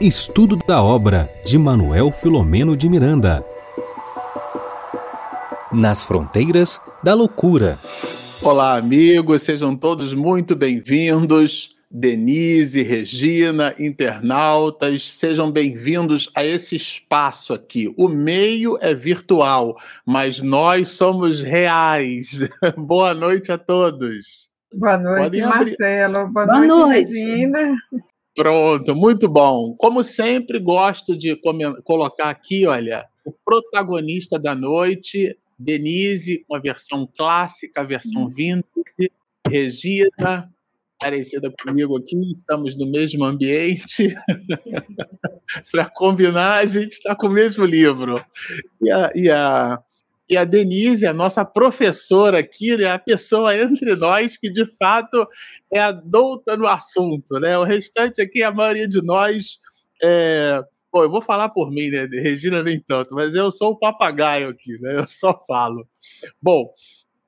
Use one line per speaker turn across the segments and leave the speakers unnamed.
Estudo da obra de Manuel Filomeno de Miranda. Nas fronteiras da loucura.
Olá, amigos, sejam todos muito bem-vindos. Denise, Regina, internautas, sejam bem-vindos a esse espaço aqui. O meio é virtual, mas nós somos reais. Boa noite a todos.
Boa noite, Marcelo. Boa, Boa noite, noite, Regina.
Pronto, muito bom. Como sempre, gosto de colocar aqui, olha, o protagonista da noite, Denise, com a versão clássica, a versão uhum. vintage, Regina, parecida comigo aqui, estamos no mesmo ambiente. Para combinar, a gente está com o mesmo livro. E a, e a e a Denise, a nossa professora aqui, né, a pessoa entre nós que de fato é a no assunto. Né? O restante aqui, a maioria de nós. É... Pô, eu vou falar por mim, né? Regina nem tanto, mas eu sou o papagaio aqui, né? Eu só falo. Bom,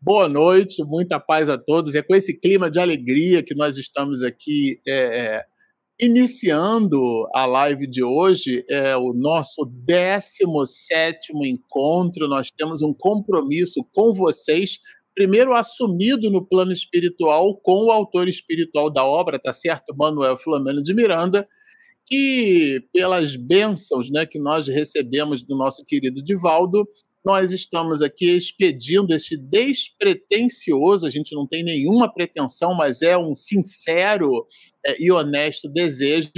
boa noite, muita paz a todos. É com esse clima de alegria que nós estamos aqui é, é Iniciando a live de hoje, é o nosso 17 encontro. Nós temos um compromisso com vocês, primeiro assumido no plano espiritual com o autor espiritual da obra, tá certo? Manuel Filomeno de Miranda, que pelas bênçãos né, que nós recebemos do nosso querido Divaldo, nós estamos aqui expedindo este despretensioso, a gente não tem nenhuma pretensão, mas é um sincero é, e honesto desejo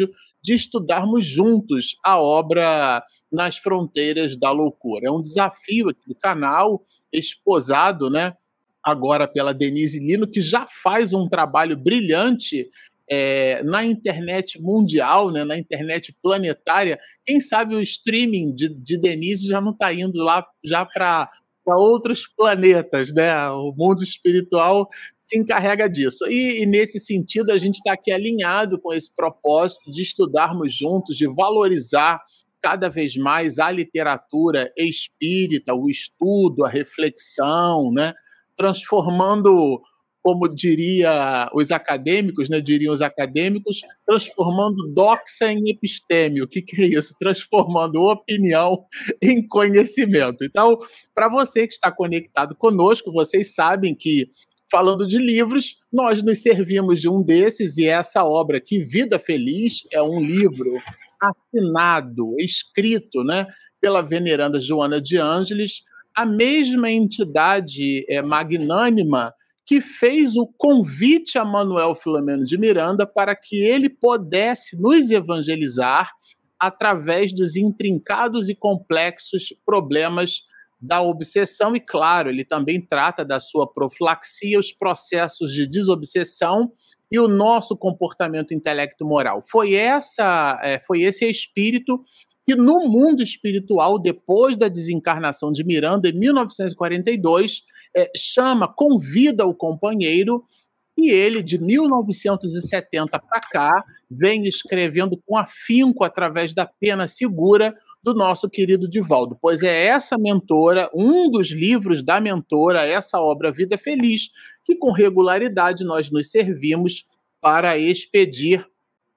de estudarmos juntos a obra Nas Fronteiras da Loucura. É um desafio aqui do canal, esposado, né? Agora pela Denise Lino, que já faz um trabalho brilhante é, na internet mundial, né, na internet planetária, quem sabe o streaming de, de Denise já não está indo lá já para outros planetas, né? O mundo espiritual se encarrega disso. E, e nesse sentido, a gente está aqui alinhado com esse propósito de estudarmos juntos, de valorizar cada vez mais a literatura espírita, o estudo, a reflexão, né? transformando como diria os acadêmicos, né, diriam os acadêmicos, transformando doxa em episteme. O que, que é isso? Transformando opinião em conhecimento. Então, para você que está conectado conosco, vocês sabem que falando de livros, nós nos servimos de um desses e essa obra aqui, Vida Feliz, é um livro assinado, escrito, né, pela veneranda Joana de Ângeles, a mesma entidade é, magnânima que fez o convite a Manuel Filomeno de Miranda para que ele pudesse nos evangelizar através dos intrincados e complexos problemas da obsessão e claro, ele também trata da sua profilaxia, os processos de desobsessão e o nosso comportamento intelecto moral. Foi essa, é, foi esse espírito que no mundo espiritual, depois da desencarnação de Miranda em 1942, é, chama, convida o companheiro e ele, de 1970 para cá, vem escrevendo com afinco através da pena segura do nosso querido Divaldo, pois é essa mentora, um dos livros da mentora, essa obra Vida Feliz, que com regularidade nós nos servimos para expedir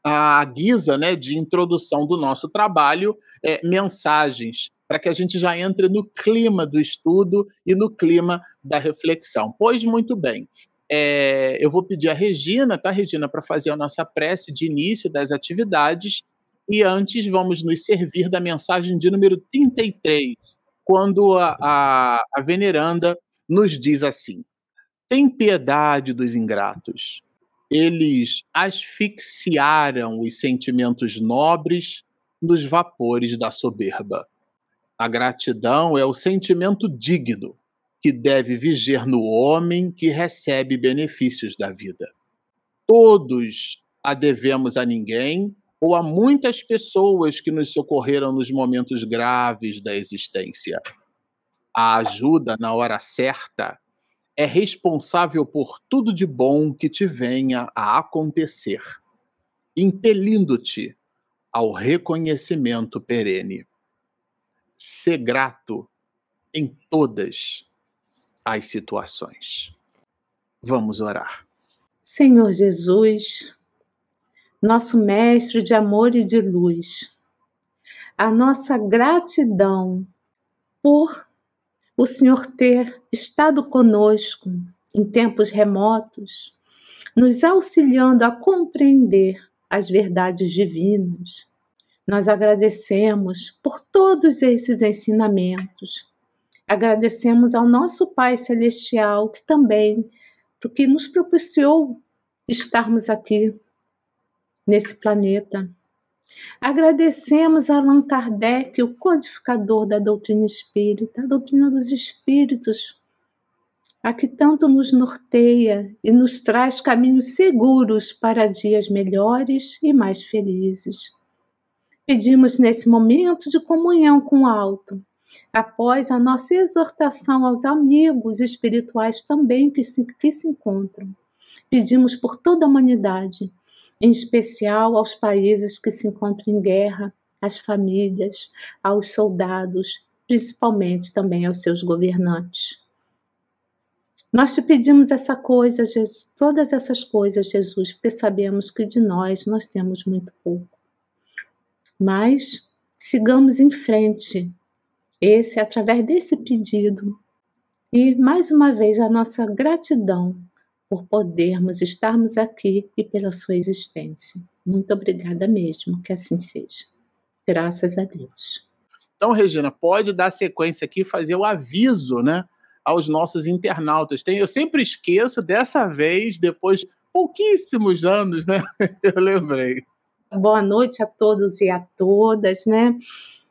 a guisa né, de introdução do nosso trabalho, é, mensagens para que a gente já entre no clima do estudo e no clima da reflexão. Pois muito bem. É, eu vou pedir a Regina, tá, Regina, para fazer a nossa prece de início das atividades. E antes vamos nos servir da mensagem de número 33, quando a, a, a veneranda nos diz assim: Tem piedade dos ingratos. Eles asfixiaram os sentimentos nobres nos vapores da soberba. A gratidão é o sentimento digno que deve viger no homem que recebe benefícios da vida. Todos a devemos a ninguém ou a muitas pessoas que nos socorreram nos momentos graves da existência. A ajuda na hora certa é responsável por tudo de bom que te venha a acontecer, impelindo-te ao reconhecimento perene ser grato em todas as situações. Vamos orar.
Senhor Jesus, nosso mestre de amor e de luz. A nossa gratidão por o Senhor ter estado conosco em tempos remotos, nos auxiliando a compreender as verdades divinas. Nós agradecemos por todos esses ensinamentos. Agradecemos ao nosso Pai Celestial, que também, porque nos propiciou estarmos aqui nesse planeta. Agradecemos a Allan Kardec, o codificador da doutrina espírita, a doutrina dos espíritos, a que tanto nos norteia e nos traz caminhos seguros para dias melhores e mais felizes. Pedimos nesse momento de comunhão com o alto, após a nossa exortação aos amigos espirituais também que se, que se encontram. Pedimos por toda a humanidade, em especial aos países que se encontram em guerra, às famílias, aos soldados, principalmente também aos seus governantes. Nós te pedimos essa coisa, Jesus, todas essas coisas, Jesus, porque sabemos que de nós nós temos muito pouco. Mas sigamos em frente. Esse através desse pedido e mais uma vez a nossa gratidão por podermos estarmos aqui e pela sua existência. Muito obrigada mesmo, que assim seja. Graças a Deus.
Então, Regina, pode dar sequência aqui, fazer o aviso, né? aos nossos internautas. Tem, eu sempre esqueço, dessa vez, depois de pouquíssimos anos, né? Eu lembrei.
Boa noite a todos e a todas, né?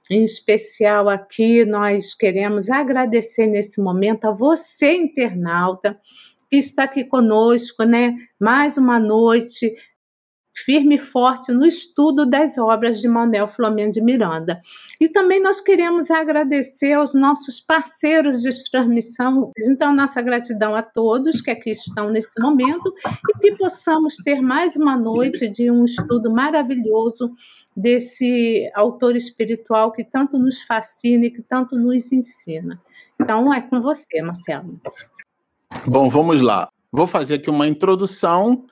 Em especial aqui, nós queremos agradecer nesse momento a você, internauta, que está aqui conosco, né? Mais uma noite firme e forte no estudo das obras de Manuel Flamengo de Miranda. E também nós queremos agradecer aos nossos parceiros de transmissão. Então, nossa gratidão a todos que aqui estão nesse momento e que possamos ter mais uma noite de um estudo maravilhoso desse autor espiritual que tanto nos fascina e que tanto nos ensina. Então, é com você, Marcelo.
Bom, vamos lá. Vou fazer aqui uma introdução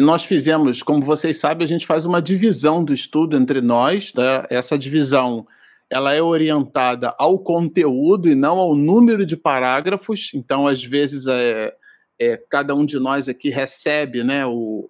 nós fizemos, como vocês sabem, a gente faz uma divisão do estudo entre nós. Né? Essa divisão ela é orientada ao conteúdo e não ao número de parágrafos. Então, às vezes, é, é cada um de nós aqui recebe né, o,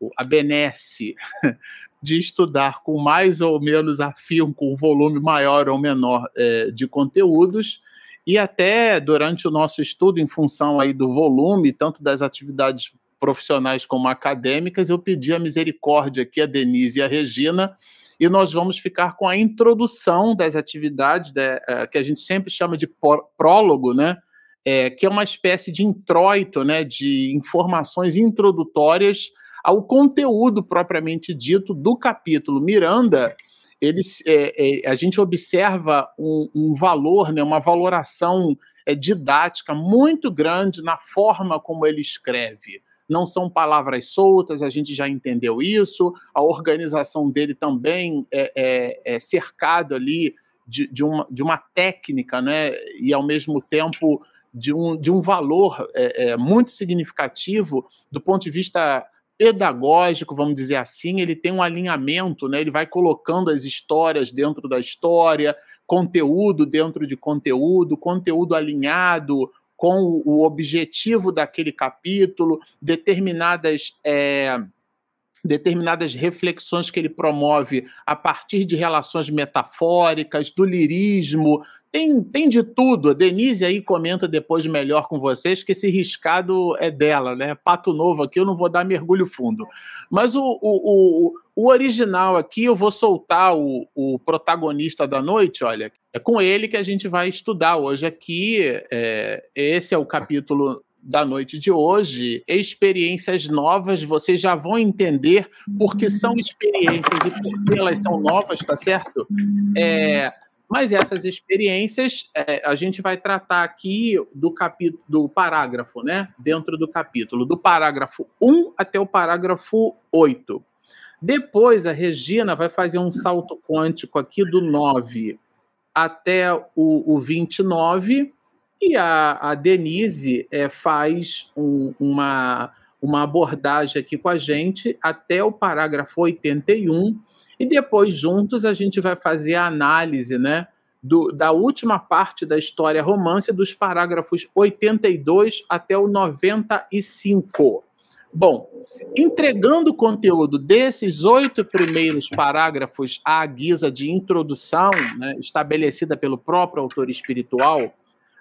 o, a benesse de estudar com mais ou menos afim, com um volume maior ou menor é, de conteúdos. E até durante o nosso estudo, em função aí do volume, tanto das atividades profissionais como acadêmicas, eu pedi a misericórdia aqui a Denise e a Regina, e nós vamos ficar com a introdução das atividades né, é, que a gente sempre chama de prólogo, né? É, que é uma espécie de introito, né, de informações introdutórias ao conteúdo propriamente dito do capítulo Miranda. Eles, é, é, a gente observa um, um valor, né, uma valoração é, didática muito grande na forma como ele escreve não são palavras soltas, a gente já entendeu isso. A organização dele também é, é, é cercado ali de, de, uma, de uma técnica, né? E ao mesmo tempo de um, de um valor é, é, muito significativo do ponto de vista pedagógico, vamos dizer assim, ele tem um alinhamento, né? Ele vai colocando as histórias dentro da história, conteúdo dentro de conteúdo, conteúdo alinhado, com o objetivo daquele capítulo, determinadas. É, determinadas reflexões que ele promove a partir de relações metafóricas, do lirismo, tem, tem de tudo. A Denise aí comenta depois melhor com vocês que esse riscado é dela, né? Pato novo aqui, eu não vou dar mergulho fundo. Mas o, o, o, o original aqui, eu vou soltar o, o protagonista da noite, olha, é com ele que a gente vai estudar hoje aqui. É, esse é o capítulo da noite de hoje. Experiências novas, vocês já vão entender porque são experiências e por que elas são novas, tá certo? É, mas essas experiências é, a gente vai tratar aqui do capítulo, do parágrafo, né? Dentro do capítulo, do parágrafo 1 até o parágrafo 8. Depois a Regina vai fazer um salto quântico aqui do 9 até o, o 29, e a, a Denise é, faz um, uma, uma abordagem aqui com a gente até o parágrafo 81 e depois juntos a gente vai fazer a análise, né, do, da última parte da história romance dos parágrafos 82 até o 95. Bom, entregando o conteúdo desses oito primeiros parágrafos à guisa de introdução, né, estabelecida pelo próprio autor espiritual,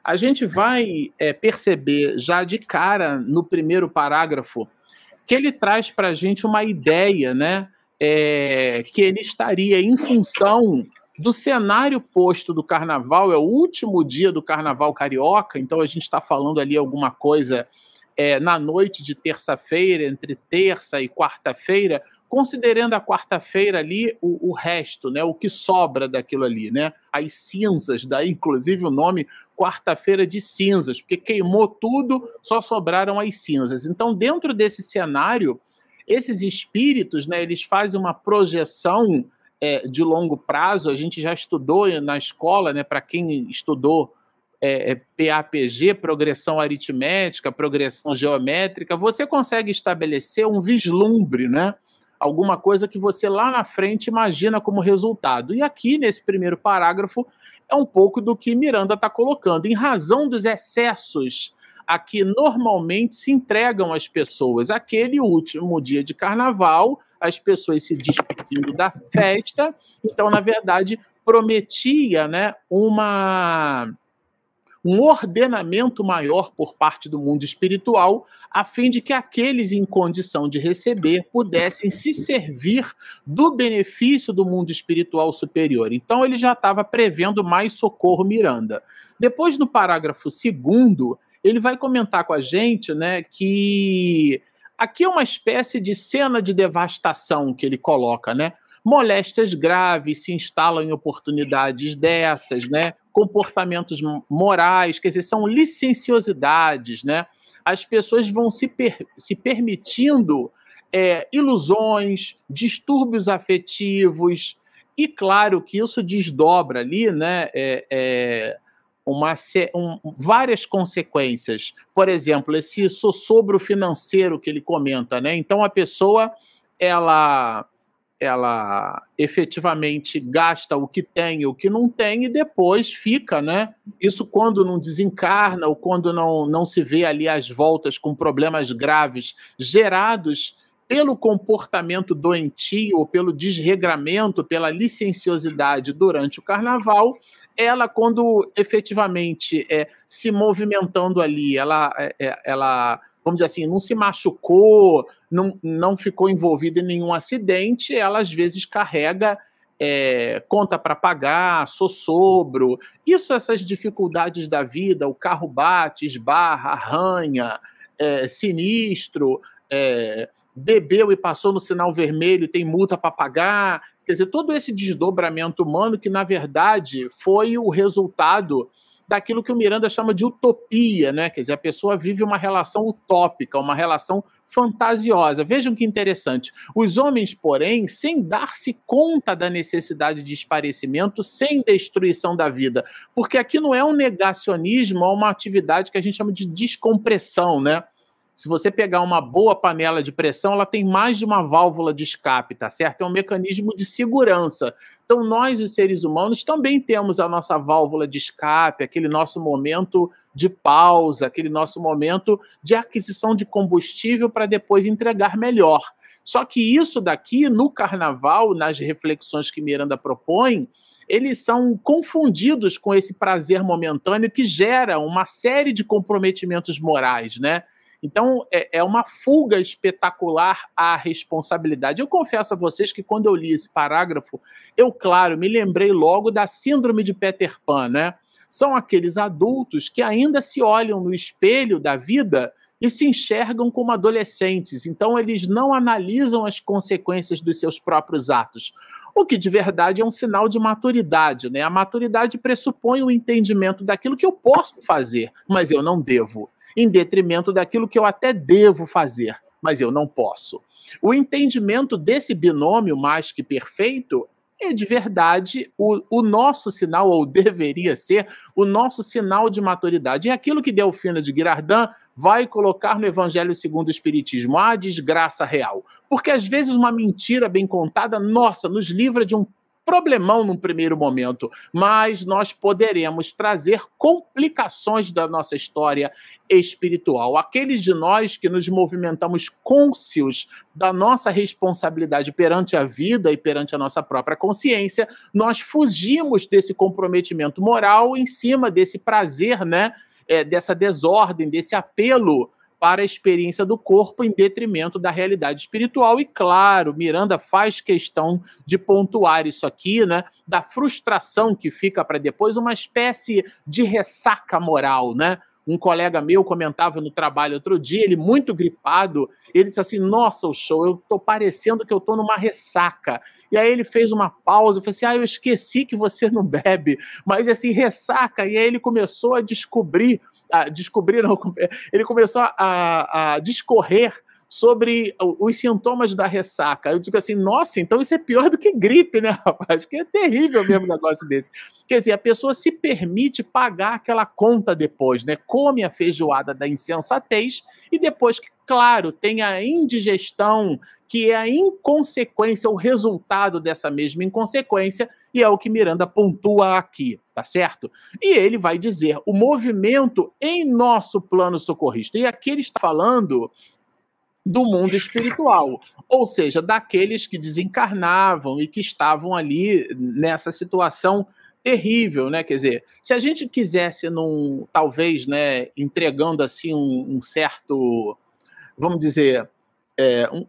a gente vai é, perceber já de cara no primeiro parágrafo que ele traz para a gente uma ideia, né, é, que ele estaria em função do cenário posto do carnaval, é o último dia do carnaval carioca, então a gente está falando ali alguma coisa é, na noite de terça-feira, entre terça e quarta-feira, considerando a quarta-feira ali o, o, resto, né, o que sobra daquilo ali, né, as cinzas, daí inclusive o nome quarta-feira de cinzas, porque queimou tudo, só sobraram as cinzas. Então, dentro desse cenário, esses espíritos, né, eles fazem uma projeção é, de longo prazo. A gente já estudou na escola, né, para quem estudou é, é, PAPG, progressão aritmética, progressão geométrica, você consegue estabelecer um vislumbre, né? Alguma coisa que você lá na frente imagina como resultado. E aqui, nesse primeiro parágrafo, é um pouco do que Miranda está colocando. Em razão dos excessos a que normalmente se entregam as pessoas. Aquele último dia de carnaval, as pessoas se despedindo da festa, então, na verdade, prometia né, uma um ordenamento maior por parte do mundo espiritual, a fim de que aqueles em condição de receber pudessem se servir do benefício do mundo espiritual superior. Então ele já estava prevendo mais socorro Miranda. Depois, no parágrafo segundo, ele vai comentar com a gente né, que aqui é uma espécie de cena de devastação que ele coloca, né? Moléstias graves se instalam em oportunidades dessas, né? Comportamentos morais, quer dizer, são licenciosidades, né? As pessoas vão se, per se permitindo é, ilusões, distúrbios afetivos, e claro que isso desdobra ali, né? É, é, uma, um, várias consequências. Por exemplo, esse sossobro financeiro que ele comenta, né? Então a pessoa ela ela efetivamente gasta o que tem e o que não tem e depois fica, né? Isso quando não desencarna ou quando não, não se vê ali as voltas com problemas graves gerados pelo comportamento doentio, ou pelo desregramento, pela licenciosidade durante o carnaval, ela, quando efetivamente é, se movimentando ali, ela, é, ela vamos dizer assim, não se machucou, não, não ficou envolvida em nenhum acidente, ela às vezes carrega é, conta para pagar, sossobro, isso, essas dificuldades da vida, o carro bate, esbarra, arranha, é, sinistro, é, bebeu e passou no sinal vermelho tem multa para pagar, quer dizer, todo esse desdobramento humano que, na verdade, foi o resultado daquilo que o Miranda chama de utopia, né? Quer dizer, a pessoa vive uma relação utópica, uma relação fantasiosa. Vejam que interessante. Os homens, porém, sem dar-se conta da necessidade de esparecimento, sem destruição da vida. Porque aqui não é um negacionismo, é uma atividade que a gente chama de descompressão, né? Se você pegar uma boa panela de pressão, ela tem mais de uma válvula de escape, tá certo? É um mecanismo de segurança. Então, nós, os seres humanos, também temos a nossa válvula de escape, aquele nosso momento de pausa, aquele nosso momento de aquisição de combustível para depois entregar melhor. Só que isso daqui, no carnaval, nas reflexões que Miranda propõe, eles são confundidos com esse prazer momentâneo que gera uma série de comprometimentos morais, né? Então, é, é uma fuga espetacular à responsabilidade. Eu confesso a vocês que quando eu li esse parágrafo, eu, claro, me lembrei logo da síndrome de Peter Pan, né? São aqueles adultos que ainda se olham no espelho da vida e se enxergam como adolescentes, então eles não analisam as consequências dos seus próprios atos. O que de verdade é um sinal de maturidade, né? A maturidade pressupõe o entendimento daquilo que eu posso fazer, mas eu não devo em detrimento daquilo que eu até devo fazer, mas eu não posso. O entendimento desse binômio mais que perfeito é de verdade o, o nosso sinal, ou deveria ser, o nosso sinal de maturidade. É aquilo que Delfina de Girardin vai colocar no Evangelho segundo o Espiritismo, a desgraça real. Porque às vezes uma mentira bem contada, nossa, nos livra de um problemão num primeiro momento, mas nós poderemos trazer complicações da nossa história espiritual. Aqueles de nós que nos movimentamos cônscios da nossa responsabilidade perante a vida e perante a nossa própria consciência, nós fugimos desse comprometimento moral em cima desse prazer, né? É, dessa desordem, desse apelo para a experiência do corpo em detrimento da realidade espiritual. E claro, Miranda faz questão de pontuar isso aqui, né? Da frustração que fica para depois, uma espécie de ressaca moral, né? Um colega meu comentava no trabalho outro dia, ele muito gripado, ele disse assim: Nossa, o show, eu tô parecendo que eu tô numa ressaca. E aí ele fez uma pausa, falei assim: Ah, eu esqueci que você não bebe, mas assim, ressaca. E aí ele começou a descobrir a ele começou a, a discorrer sobre os sintomas da ressaca. Eu digo assim, nossa, então isso é pior do que gripe, né, rapaz? Porque é terrível mesmo um negócio desse. Quer dizer, a pessoa se permite pagar aquela conta depois, né? Come a feijoada da insensatez e depois que, claro, tem a indigestão, que é a inconsequência, o resultado dessa mesma inconsequência, e é o que Miranda pontua aqui, tá certo? E ele vai dizer o movimento em nosso plano socorrista. E aqui ele está falando do mundo espiritual, ou seja, daqueles que desencarnavam e que estavam ali nessa situação terrível, né? Quer dizer, se a gente quisesse, num, talvez, né, entregando assim um, um certo, vamos dizer, é, um,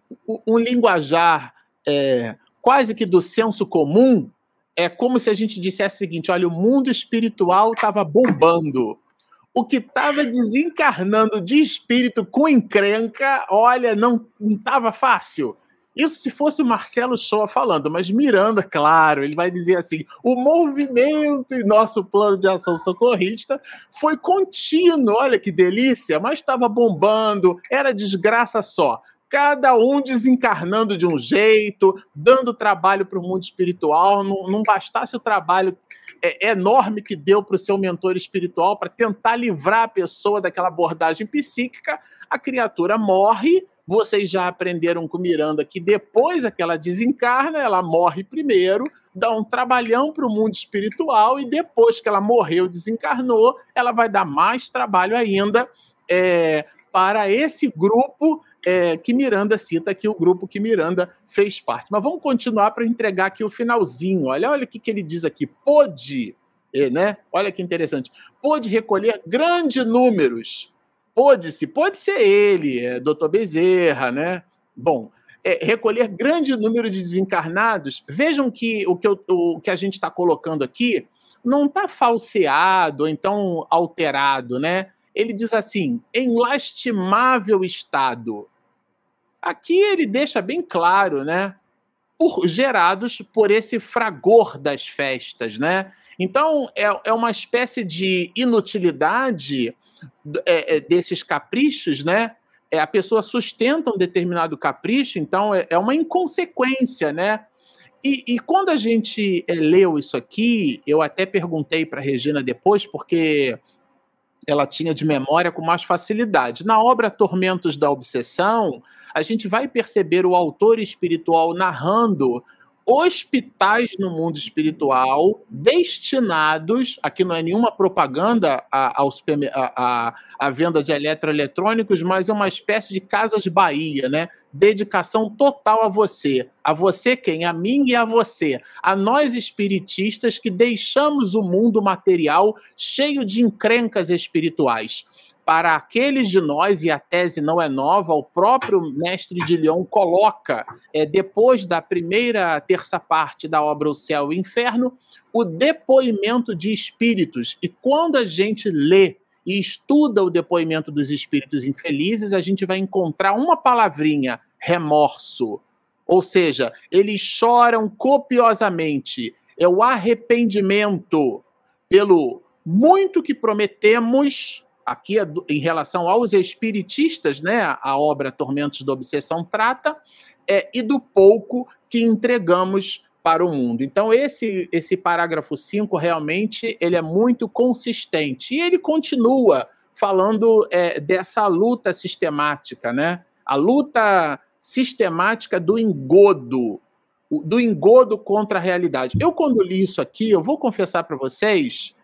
um, linguajar é, quase que do senso comum, é como se a gente dissesse o seguinte: olha, o mundo espiritual estava bombando o que estava desencarnando de espírito com encrenca, olha, não estava fácil. Isso se fosse o Marcelo Shoa falando, mas Miranda, claro, ele vai dizer assim: o movimento em nosso plano de ação socorrista foi contínuo, olha que delícia, mas estava bombando, era desgraça só cada um desencarnando de um jeito, dando trabalho para o mundo espiritual. Não, não bastasse o trabalho é, enorme que deu para o seu mentor espiritual para tentar livrar a pessoa daquela abordagem psíquica, a criatura morre. Vocês já aprenderam com Miranda que depois que ela desencarna, ela morre primeiro, dá um trabalhão para o mundo espiritual e depois que ela morreu, desencarnou, ela vai dar mais trabalho ainda é, para esse grupo é, que Miranda cita aqui, o grupo que Miranda fez parte. Mas vamos continuar para entregar aqui o finalzinho. Olha, olha o que, que ele diz aqui. Pôde, é, né? Olha que interessante. Pôde recolher grandes números. Pôde-se, pode ser ele, é, doutor Bezerra, né? Bom, é, recolher grande número de desencarnados. Vejam que o que, eu, o que a gente está colocando aqui não está falseado, então alterado, né? Ele diz assim: em lastimável estado. Aqui ele deixa bem claro, né? Por, gerados por esse fragor das festas, né? Então é, é uma espécie de inutilidade é, é, desses caprichos, né? É, a pessoa sustenta um determinado capricho, então é, é uma inconsequência, né? E, e, quando a gente é, leu isso aqui, eu até perguntei para Regina depois, porque ela tinha de memória com mais facilidade. Na obra Tormentos da Obsessão, a gente vai perceber o autor espiritual narrando hospitais no mundo espiritual destinados, aqui não é nenhuma propaganda à, à, à venda de eletroeletrônicos, mas é uma espécie de casas Bahia, né? Dedicação total a você. A você quem? A mim e a você. A nós espiritistas que deixamos o mundo material cheio de encrencas espirituais para aqueles de nós, e a tese não é nova, o próprio mestre de Lyon coloca, é, depois da primeira terça parte da obra O Céu e o Inferno, o depoimento de espíritos. E quando a gente lê e estuda o depoimento dos espíritos infelizes, a gente vai encontrar uma palavrinha: remorso. Ou seja, eles choram copiosamente. É o arrependimento pelo muito que prometemos aqui é em relação aos espiritistas, né, a obra Tormentos da Obsessão trata, é, e do pouco que entregamos para o mundo. Então esse esse parágrafo 5 realmente ele é muito consistente e ele continua falando é, dessa luta sistemática, né? A luta sistemática do engodo, do engodo contra a realidade. Eu quando li isso aqui, eu vou confessar para vocês,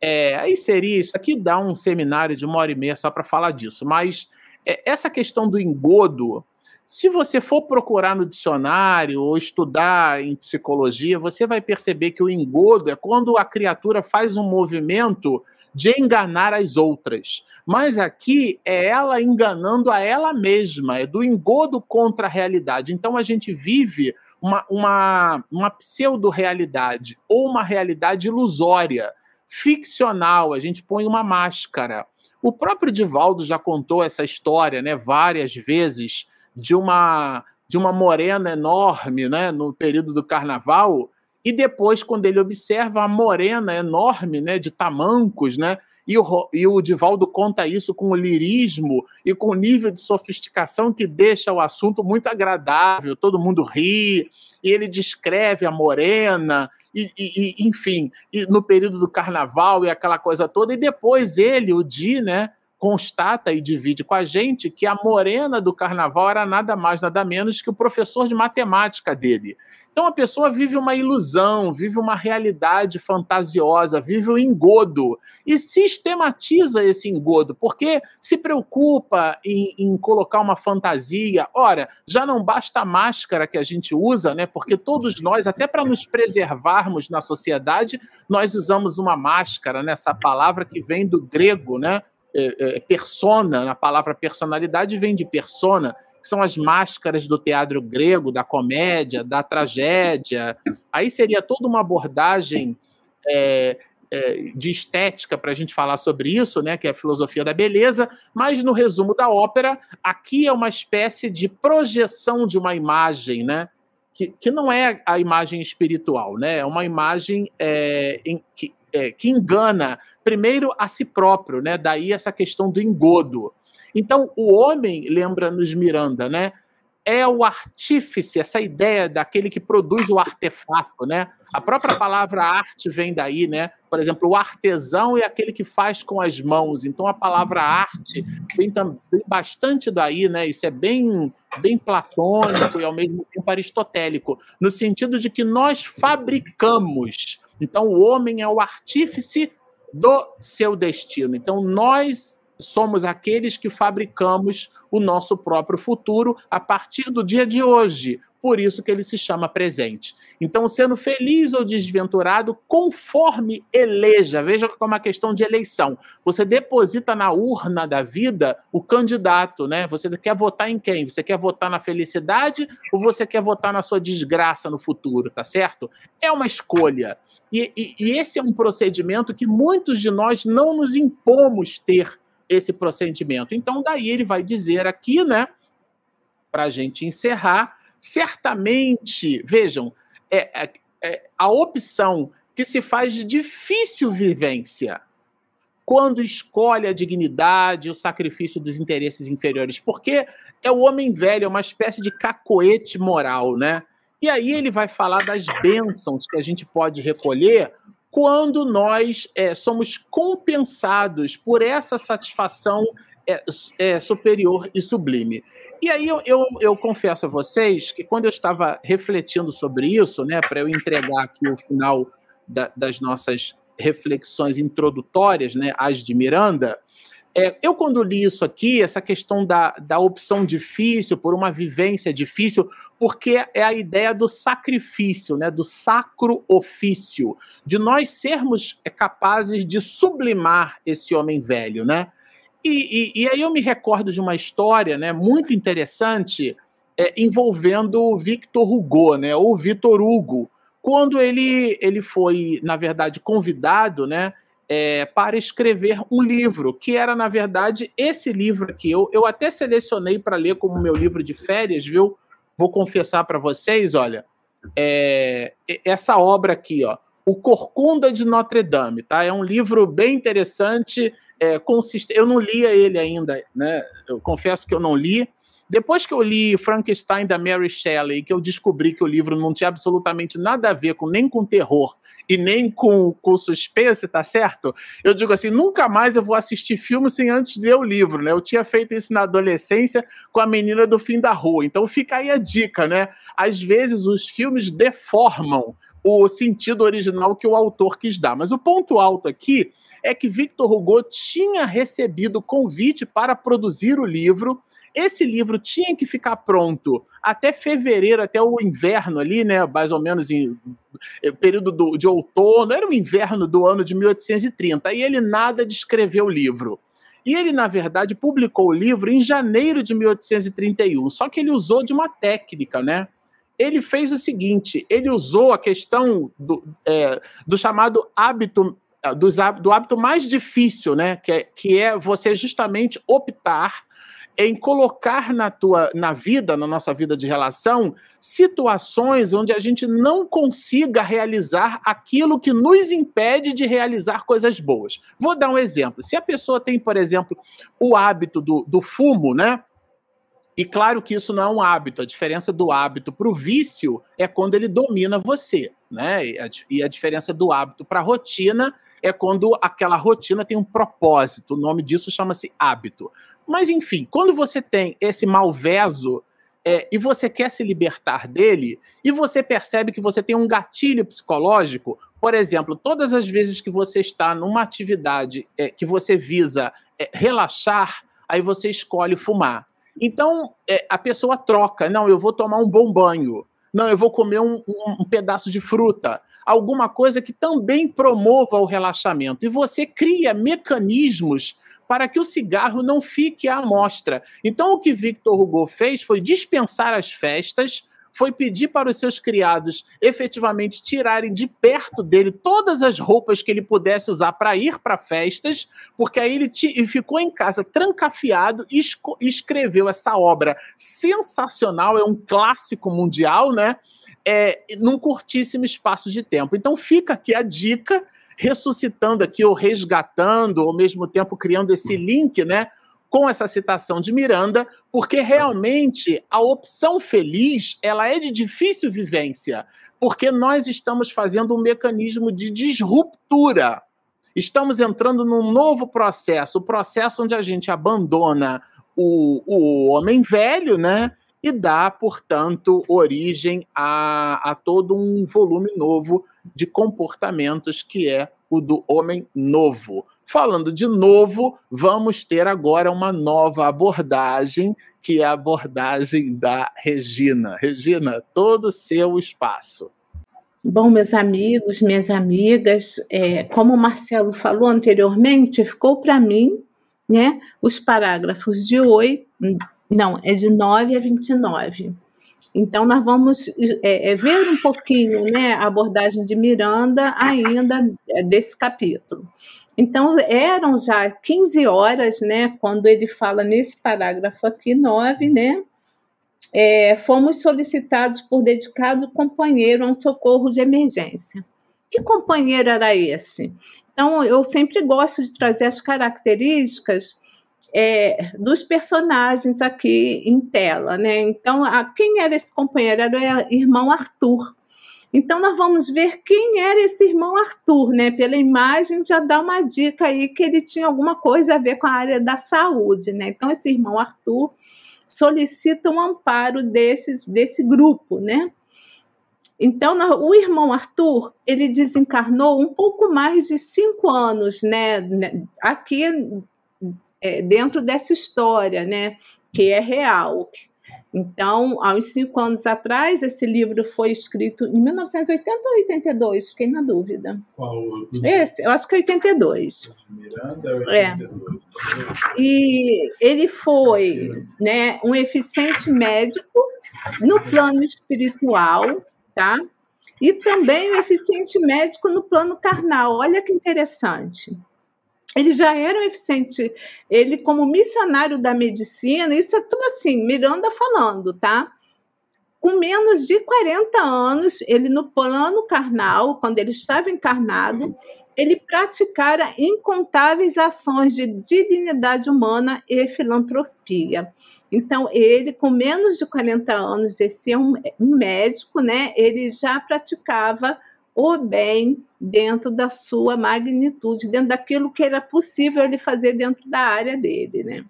é, aí seria isso aqui dá um seminário de uma hora e meia só para falar disso, mas é, essa questão do engodo se você for procurar no dicionário ou estudar em psicologia, você vai perceber que o engodo é quando a criatura faz um movimento de enganar as outras. Mas aqui é ela enganando a ela mesma, é do engodo contra a realidade. Então a gente vive uma, uma, uma pseudo-realidade ou uma realidade ilusória, ficcional. A gente põe uma máscara. O próprio Divaldo já contou essa história né, várias vezes de uma de uma morena enorme, né, no período do carnaval, e depois quando ele observa a morena enorme, né, de tamancos, né, e o, e o Divaldo conta isso com o lirismo e com o nível de sofisticação que deixa o assunto muito agradável, todo mundo ri, e ele descreve a morena, e, e, enfim, e no período do carnaval e aquela coisa toda, e depois ele, o Di, né, constata e divide com a gente que a morena do carnaval era nada mais, nada menos que o professor de matemática dele. Então a pessoa vive uma ilusão, vive uma realidade fantasiosa, vive um engodo e sistematiza esse engodo, porque se preocupa em, em, colocar uma fantasia. Ora, já não basta a máscara que a gente usa, né? Porque todos nós, até para nos preservarmos na sociedade, nós usamos uma máscara, né? Essa palavra que vem do grego, né? É, é, persona, na palavra personalidade vem de persona, que são as máscaras do teatro grego, da comédia, da tragédia. Aí seria toda uma abordagem é, é, de estética para a gente falar sobre isso, né, que é a filosofia da beleza, mas no resumo da ópera, aqui é uma espécie de projeção de uma imagem, né, que, que não é a imagem espiritual, né, é uma imagem é, em, que, é, que engana primeiro a si próprio, né? Daí essa questão do engodo. Então, o homem, lembra-nos Miranda, né? É o artífice, essa ideia daquele que produz o artefato, né? A própria palavra arte vem daí, né? Por exemplo, o artesão é aquele que faz com as mãos. Então, a palavra arte vem também bastante daí, né? Isso é bem, bem platônico e ao mesmo tempo aristotélico, no sentido de que nós fabricamos então, o homem é o artífice do seu destino. Então, nós somos aqueles que fabricamos o nosso próprio futuro a partir do dia de hoje por isso que ele se chama presente. Então, sendo feliz ou desventurado, conforme eleja, veja como é uma questão de eleição. Você deposita na urna da vida o candidato, né? Você quer votar em quem? Você quer votar na felicidade ou você quer votar na sua desgraça no futuro, tá certo? É uma escolha. E, e, e esse é um procedimento que muitos de nós não nos impomos ter esse procedimento. Então, daí ele vai dizer aqui, né, para a gente encerrar, certamente, vejam, é, é, é, a opção que se faz de difícil vivência quando escolhe a dignidade e o sacrifício dos interesses inferiores, porque é o homem velho, é uma espécie de cacoete moral, né? E aí ele vai falar das bênçãos que a gente pode recolher quando nós é, somos compensados por essa satisfação é, é, superior e sublime. E aí eu, eu, eu, confesso a vocês que quando eu estava refletindo sobre isso, né, para eu entregar aqui o final da, das nossas reflexões introdutórias, né, as de Miranda, é, eu quando li isso aqui, essa questão da, da opção difícil, por uma vivência difícil, porque é a ideia do sacrifício, né, do sacro ofício, de nós sermos capazes de sublimar esse homem velho, né? E, e, e, aí eu me recordo de uma história né, muito interessante é, envolvendo o Victor Hugo, né, ou Victor Hugo, quando ele, ele foi, na verdade, convidado né, é, para escrever um livro, que era, na verdade, esse livro aqui. Eu, eu até selecionei para ler como meu livro de férias, viu? Vou confessar para vocês, olha, é, essa obra aqui, ó, O Corcunda de Notre Dame, tá? É um livro bem interessante, é, eu não lia ele ainda, né? Eu confesso que eu não li, Depois que eu li Frankenstein da Mary Shelley, que eu descobri que o livro não tinha absolutamente nada a ver com nem com terror e nem com, com suspense, tá certo? Eu digo assim, nunca mais eu vou assistir filme sem antes ler o livro, né? Eu tinha feito isso na adolescência com a menina do fim da rua. Então fica aí a dica, né? Às vezes os filmes deformam o sentido original que o autor quis dar. Mas o ponto alto aqui é que Victor Hugo tinha recebido convite para produzir o livro. Esse livro tinha que ficar pronto até fevereiro, até o inverno ali, né? Mais ou menos em eh, período do, de outono, era o inverno do ano de 1830. E ele nada de escrever o livro. E ele, na verdade, publicou o livro em janeiro de 1831. Só que ele usou de uma técnica, né? ele fez o seguinte: ele usou a questão do, é, do chamado hábito, do, do hábito mais difícil, né? Que é, que é você justamente optar em colocar na tua na vida, na nossa vida de relação, situações onde a gente não consiga realizar aquilo que nos impede de realizar coisas boas. Vou dar um exemplo. Se a pessoa tem, por exemplo, o hábito do, do fumo, né? E claro que isso não é um hábito. A diferença do hábito para o vício é quando ele domina você, né? E a, diferença do hábito para a rotina é quando aquela rotina tem um propósito. O nome disso chama-se hábito. Mas enfim, quando você tem esse malveso é, e você quer se libertar dele, e você percebe que você tem um gatilho psicológico, por exemplo, todas as vezes que você está numa atividade é, que você visa é, relaxar, aí você escolhe fumar. Então, é, a pessoa troca. Não, eu vou tomar um bom banho. Não, eu vou comer um, um, um, pedaço de fruta. Alguma coisa que também promova o relaxamento. E você cria mecanismos para que o cigarro não fique à amostra. Então, o que Victor Hugo fez foi dispensar as festas, foi pedir para os seus criados efetivamente tirarem de perto dele todas as roupas que ele pudesse usar para ir para festas, porque aí ele, ficou em casa trancafiado e escreveu essa obra sensacional, é um clássico mundial, né? É, num curtíssimo espaço de tempo. Então fica aqui a dica, ressuscitando aqui ou resgatando, ao mesmo tempo criando esse link, né? Com essa citação de Miranda, porque realmente a opção feliz ela é de difícil vivência, porque nós estamos fazendo um mecanismo de disruptura. Estamos entrando num novo processo, o processo onde a gente abandona o, o homem velho, né? E dá, portanto, origem a, a todo um volume novo de comportamentos que é o do homem novo. Falando de novo, vamos ter agora uma nova abordagem, que é a abordagem da Regina. Regina, todo o seu espaço.
Bom, meus amigos, minhas amigas, é, como o Marcelo falou anteriormente, ficou para mim né, os parágrafos de 8, não, é de 9 a 29. Então, nós vamos é, é, ver um pouquinho né, a abordagem de Miranda ainda é, desse capítulo. Então, eram já 15 horas, né, quando ele fala nesse parágrafo aqui, 9, né, é, fomos solicitados por dedicado companheiro a um socorro de emergência. Que companheiro era esse? Então, eu sempre gosto de trazer as características é, dos personagens aqui em tela, né? Então, a, quem era esse companheiro? Era o irmão Arthur. Então, nós vamos ver quem era esse irmão Arthur, né? Pela imagem já dá uma dica aí que ele tinha alguma coisa a ver com a área da saúde, né? Então, esse irmão Arthur solicita um amparo desses, desse grupo, né? Então, o irmão Arthur, ele desencarnou um pouco mais de cinco anos, né? Aqui, é, dentro dessa história, né? Que é real. Então, há uns cinco anos atrás, esse livro foi escrito em 1980 ou 82, fiquei na dúvida.
Qual?
Esse, eu acho que é 82.
Miranda é 82.
É. E ele foi né, um eficiente médico no plano espiritual, tá? E também um eficiente médico no plano carnal. Olha que interessante ele já era um eficiente, ele como missionário da medicina, isso é tudo assim, Miranda falando, tá? com menos de 40 anos, ele no plano carnal, quando ele estava encarnado, ele praticara incontáveis ações de dignidade humana e filantropia. Então, ele, com menos de 40 anos, esse é um, um médico, né? Ele já praticava o bem dentro da sua magnitude, dentro daquilo que era possível ele fazer dentro da área dele, né?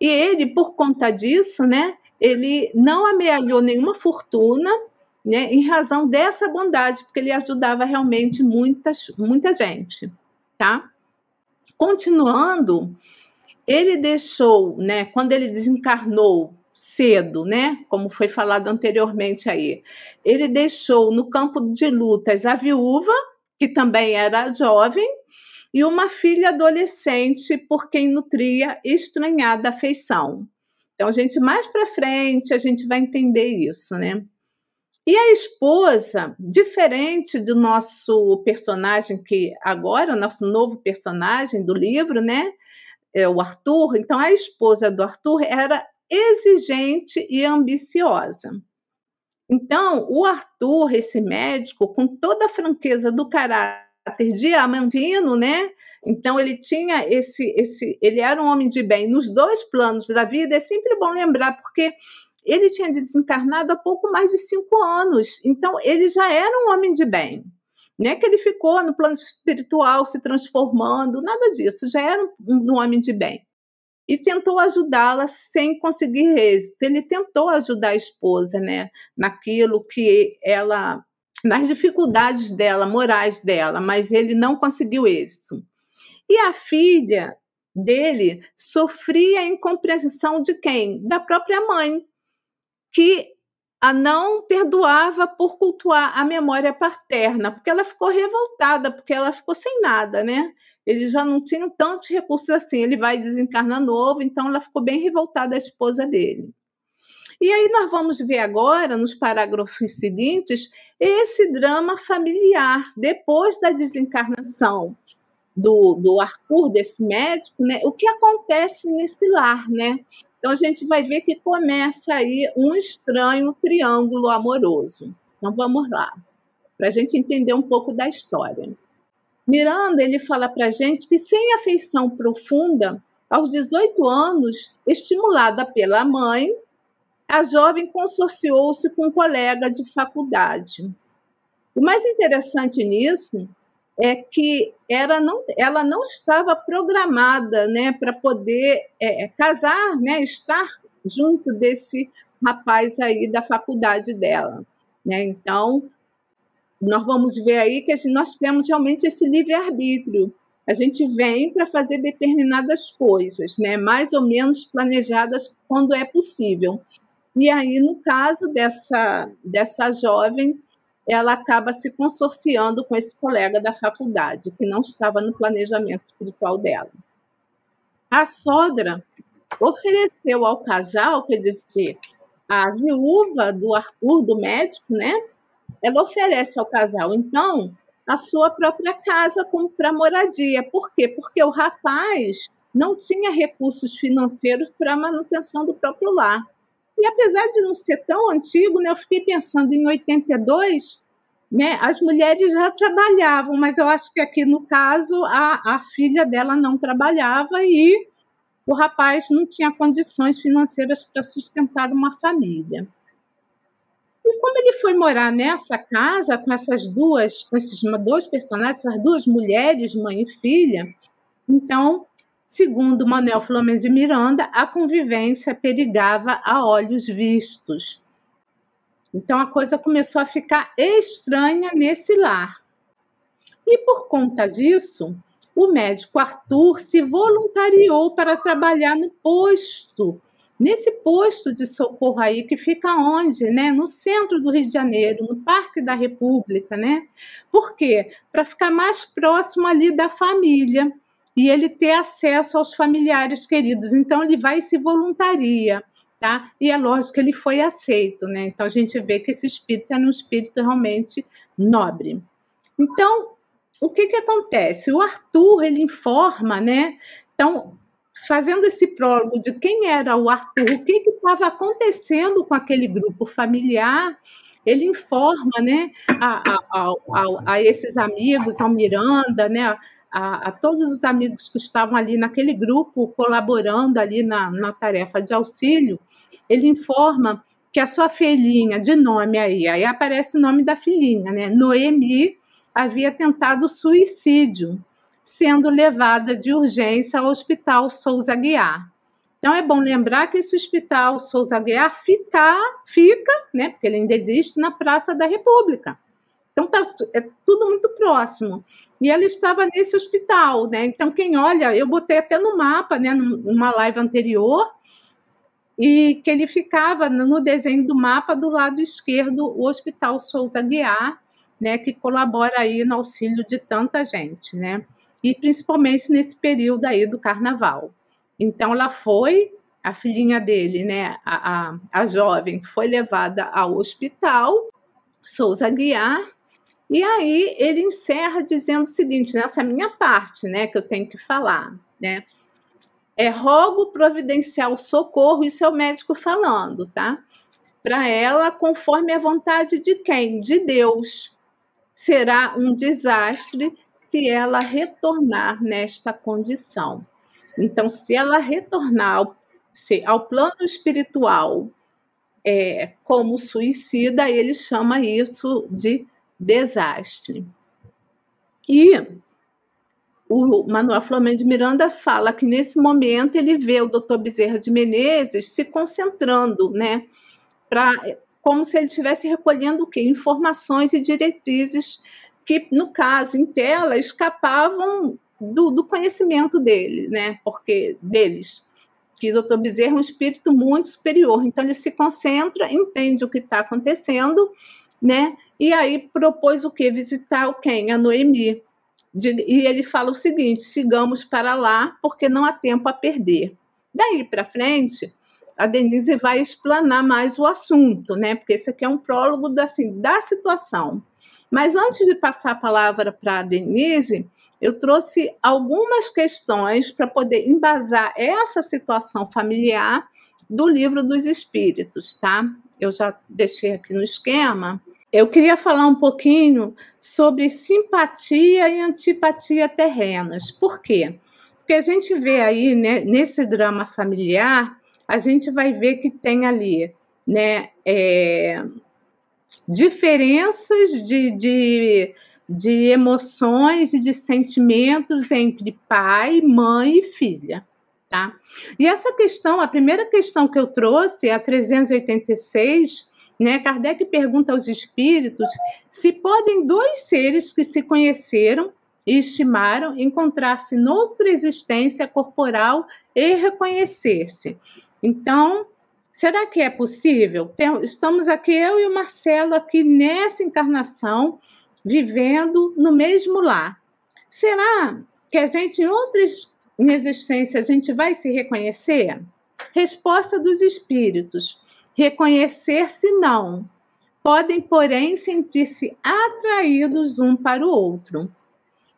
E ele, por conta disso, né, ele não amealhou nenhuma fortuna, né, em razão dessa bondade, porque ele ajudava realmente muitas, muita gente, tá? Continuando, ele deixou, né, quando ele desencarnou cedo, né, como foi falado anteriormente aí, ele deixou no campo de lutas a viúva, que também era jovem, e uma filha adolescente por quem nutria estranhada afeição. Então, a gente mais para frente a gente vai entender isso, né? E a esposa, diferente do nosso personagem que agora, o nosso novo personagem do livro, né, é o Arthur. Então, a esposa do Arthur era exigente e ambiciosa. Então, o Arthur, esse médico, com toda a franqueza do caráter diamantino, né? Então ele tinha esse esse ele era um homem de bem nos dois planos da vida. É sempre bom lembrar porque ele tinha desencarnado há pouco mais de cinco anos. Então ele já era um homem de bem. Não é que ele ficou no plano espiritual se transformando, nada disso. Já era um, um homem de bem e tentou ajudá-la sem conseguir êxito. Ele tentou ajudar a esposa, né, naquilo que ela nas dificuldades dela, morais dela, mas ele não conseguiu êxito. E a filha dele sofria a incompreensão de quem? Da própria mãe, que a não perdoava por cultuar a memória paterna, porque ela ficou revoltada, porque ela ficou sem nada, né? Eles já não tinham tantos recursos assim. Ele vai desencarnar novo, então ela ficou bem revoltada, a esposa dele. E aí nós vamos ver agora, nos parágrafos seguintes, esse drama familiar depois da desencarnação do, do Arthur, desse médico, né? O que acontece nesse lar, né? Então a gente vai ver que começa aí um estranho triângulo amoroso. Então vamos lá, para a gente entender um pouco da história. Miranda ele fala para gente que sem afeição profunda, aos 18 anos, estimulada pela mãe, a jovem consorciou-se com um colega de faculdade. O mais interessante nisso é que ela não, ela não estava programada né, para poder é, casar, né, estar junto desse rapaz aí da faculdade dela. Né? Então, nós vamos ver aí que nós temos realmente esse livre-arbítrio. A gente vem para fazer determinadas coisas, né, mais ou menos planejadas quando é possível. E aí, no caso dessa, dessa jovem, ela acaba se consorciando com esse colega da faculdade, que não estava no planejamento espiritual dela. A sogra ofereceu ao casal, quer dizer, a viúva do Arthur, do médico, né? Ela oferece ao casal, então, a sua própria casa como para moradia. Por quê? Porque o rapaz não tinha recursos financeiros para a manutenção do próprio lar. E apesar de não ser tão antigo, né, eu fiquei pensando em 82, né, as mulheres já trabalhavam, mas eu acho que aqui no caso a, a filha dela não trabalhava e o rapaz não tinha condições financeiras para sustentar uma família. E como ele foi morar nessa casa com essas duas, com esses dois personagens, essas duas mulheres, mãe e filha, então Segundo Manuel Filomeno de Miranda, a convivência perigava a olhos vistos. Então a coisa começou a ficar estranha nesse lar. E por conta disso, o médico Arthur se voluntariou para trabalhar no posto, nesse posto de socorro aí que fica onde, né, no centro do Rio de Janeiro, no Parque da República, né? Por quê? Para ficar mais próximo ali da família e ele ter acesso aos familiares queridos. Então, ele vai e se voluntaria. Tá? E é lógico que ele foi aceito, né? Então a gente vê que esse espírito é um espírito realmente nobre. Então, o que que acontece? O Arthur, ele informa, né? Então, fazendo esse prólogo de quem era o Arthur, o que estava acontecendo com aquele grupo familiar, ele informa né, a, a, a, a esses amigos, ao Miranda, né, a, todos os amigos que estavam ali naquele grupo, colaborando ali na, na tarefa de auxílio, ele informa que a sua filhinha, de nome aí, aí aparece o nome da filhinha, né, Noemi, havia tentado suicídio sendo levada de urgência ao Hospital Souza Guiar. Então é bom lembrar que esse Hospital Souza Guiar fica, fica, né, porque ele ainda existe, na Praça da República. Então tá, é tudo muito próximo. E ela estava nesse hospital, né? Então quem olha, eu botei até no mapa, né, numa live anterior, e que ele ficava no desenho do mapa do lado esquerdo, o Hospital Souza Guiar, né, que colabora aí no auxílio de tanta gente, né? E principalmente nesse período aí do carnaval. Então ela foi, a filhinha dele, né, a, a, a jovem, foi levada ao hospital, Souza Guiar, e aí ele encerra dizendo o seguinte, nessa minha parte, né, que eu tenho que falar, né, é rogo providencial socorro, isso é o médico falando, tá? Para ela, conforme a vontade de quem? De Deus. Será um desastre se ela retornar nesta condição. Então, se ela retornar ao, se, ao plano espiritual é, como suicida, ele chama isso de desastre. E o Manuel Flamengo de Miranda fala que nesse momento ele vê o doutor Bezerra de Menezes se concentrando, né, para como se ele estivesse recolhendo o quê? Informações e diretrizes que, no caso, em tela, escapavam do, do conhecimento dele, né? Porque deles. Que o doutor Bezerra é um espírito muito superior. Então, ele se concentra, entende o que está acontecendo, né? E aí propôs o quê? Visitar o quem? A Noemi. De, e ele fala o seguinte: sigamos para lá, porque não há tempo a perder. Daí para frente, a Denise vai explanar mais o assunto, né? Porque esse aqui é um prólogo da, assim, da situação. Mas antes de passar a palavra para a Denise, eu trouxe algumas questões para poder embasar essa situação familiar do livro dos espíritos, tá? Eu já deixei aqui no esquema. Eu queria falar um pouquinho sobre simpatia e antipatia terrenas. Por quê? Porque a gente vê aí, né, nesse drama familiar, a gente vai ver que tem ali, né, é, diferenças de, de, de emoções e de sentimentos entre pai, mãe e filha. Tá? E essa questão, a primeira questão que eu trouxe, a 386, né, Kardec pergunta aos espíritos se podem dois seres que se conheceram e estimaram encontrar-se noutra existência corporal e reconhecer-se. Então, Será que é possível? Estamos aqui, eu e o Marcelo, aqui nessa encarnação, vivendo no mesmo lar. Será que a gente, em outras existências, a gente vai se reconhecer? Resposta dos espíritos: reconhecer-se não. Podem, porém, sentir-se atraídos um para o outro.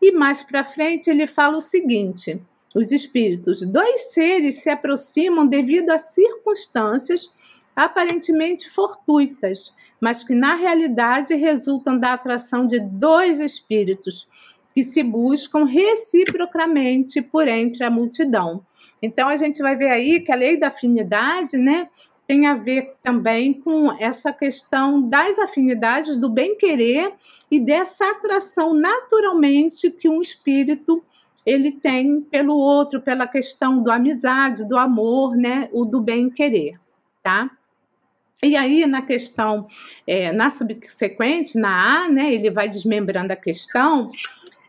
E mais para frente ele fala o seguinte: os espíritos, dois seres se aproximam devido a circunstâncias aparentemente fortuitas, mas que na realidade resultam da atração de dois espíritos que se buscam reciprocamente por entre a multidão. Então a gente vai ver aí que a lei da afinidade, né, tem a ver também com essa questão das afinidades, do bem-querer e dessa atração naturalmente que um espírito ele tem pelo outro, pela questão do amizade, do amor, né, o do bem querer, tá? E aí, na questão, é, na subsequente, na A, né, ele vai desmembrando a questão,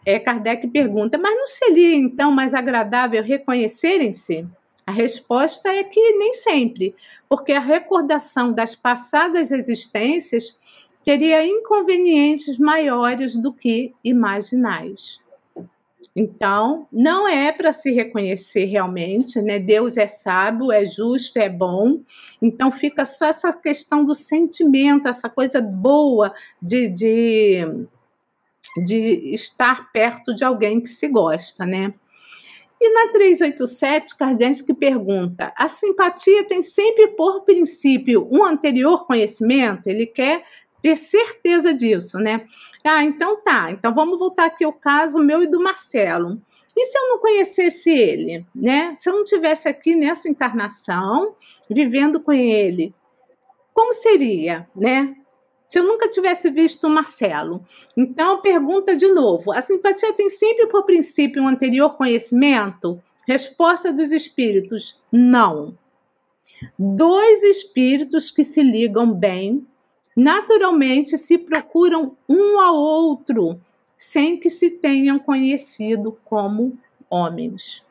é, Kardec pergunta, mas não seria então mais agradável reconhecerem-se? A resposta é que nem sempre, porque a recordação das passadas existências teria inconvenientes maiores do que imaginais. Então, não é para se reconhecer realmente, né? Deus é sábio, é justo, é bom. Então, fica só essa questão do sentimento, essa coisa boa de, de, de estar perto de alguém que se gosta, né? E na 387, Kardec pergunta: a simpatia tem sempre por princípio um anterior conhecimento? Ele quer ter certeza disso, né? Ah, então tá. Então vamos voltar aqui ao caso meu e do Marcelo. E se eu não conhecesse ele, né? Se eu não tivesse aqui nessa encarnação, vivendo com ele, como seria, né? Se eu nunca tivesse visto o Marcelo. Então, pergunta de novo: a simpatia tem sempre por princípio um anterior conhecimento? Resposta dos espíritos: não. Dois espíritos que se ligam bem, naturalmente se procuram um ao outro, sem que se tenham conhecido como homens.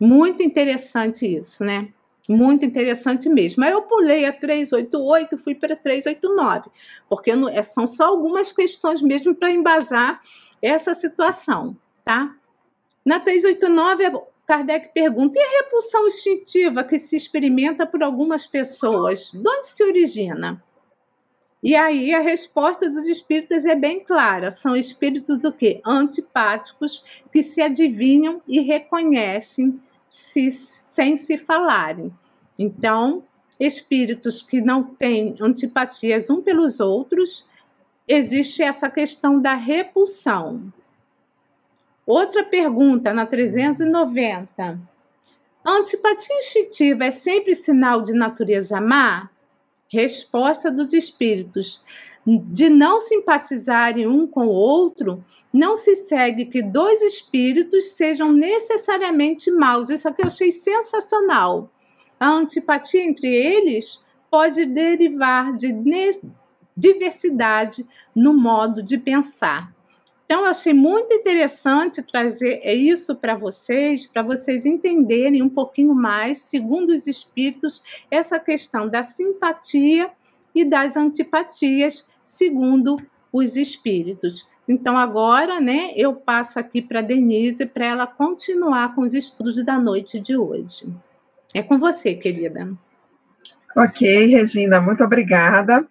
Muito interessante isso, né? Muito interessante mesmo. Aí eu pulei a 388 fui para 389, porque é, são só algumas questões mesmo para embasar essa situação, tá? Na 389, Kardec pergunta: e a repulsão instintiva que se experimenta por algumas pessoas, de onde se origina? E aí a resposta dos espíritos é bem clara. São espíritos o quê? Antipáticos que se adivinham e reconhecem se, sem se falarem. Então, espíritos que não têm antipatias um pelos outros, existe essa questão da repulsão. Outra pergunta na 390. A antipatia instintiva é sempre sinal de natureza má? Resposta dos espíritos: de não simpatizarem um com o outro, não se segue que dois espíritos sejam necessariamente maus. Isso aqui eu achei sensacional. A antipatia entre eles pode derivar de diversidade no modo de pensar. Então, eu achei muito interessante trazer isso para vocês, para vocês entenderem um pouquinho mais, segundo os espíritos, essa questão da simpatia e das antipatias, segundo os espíritos. Então, agora, né, eu passo aqui para Denise para ela continuar com os estudos da noite de hoje. É com você, querida.
Ok, Regina, muito obrigada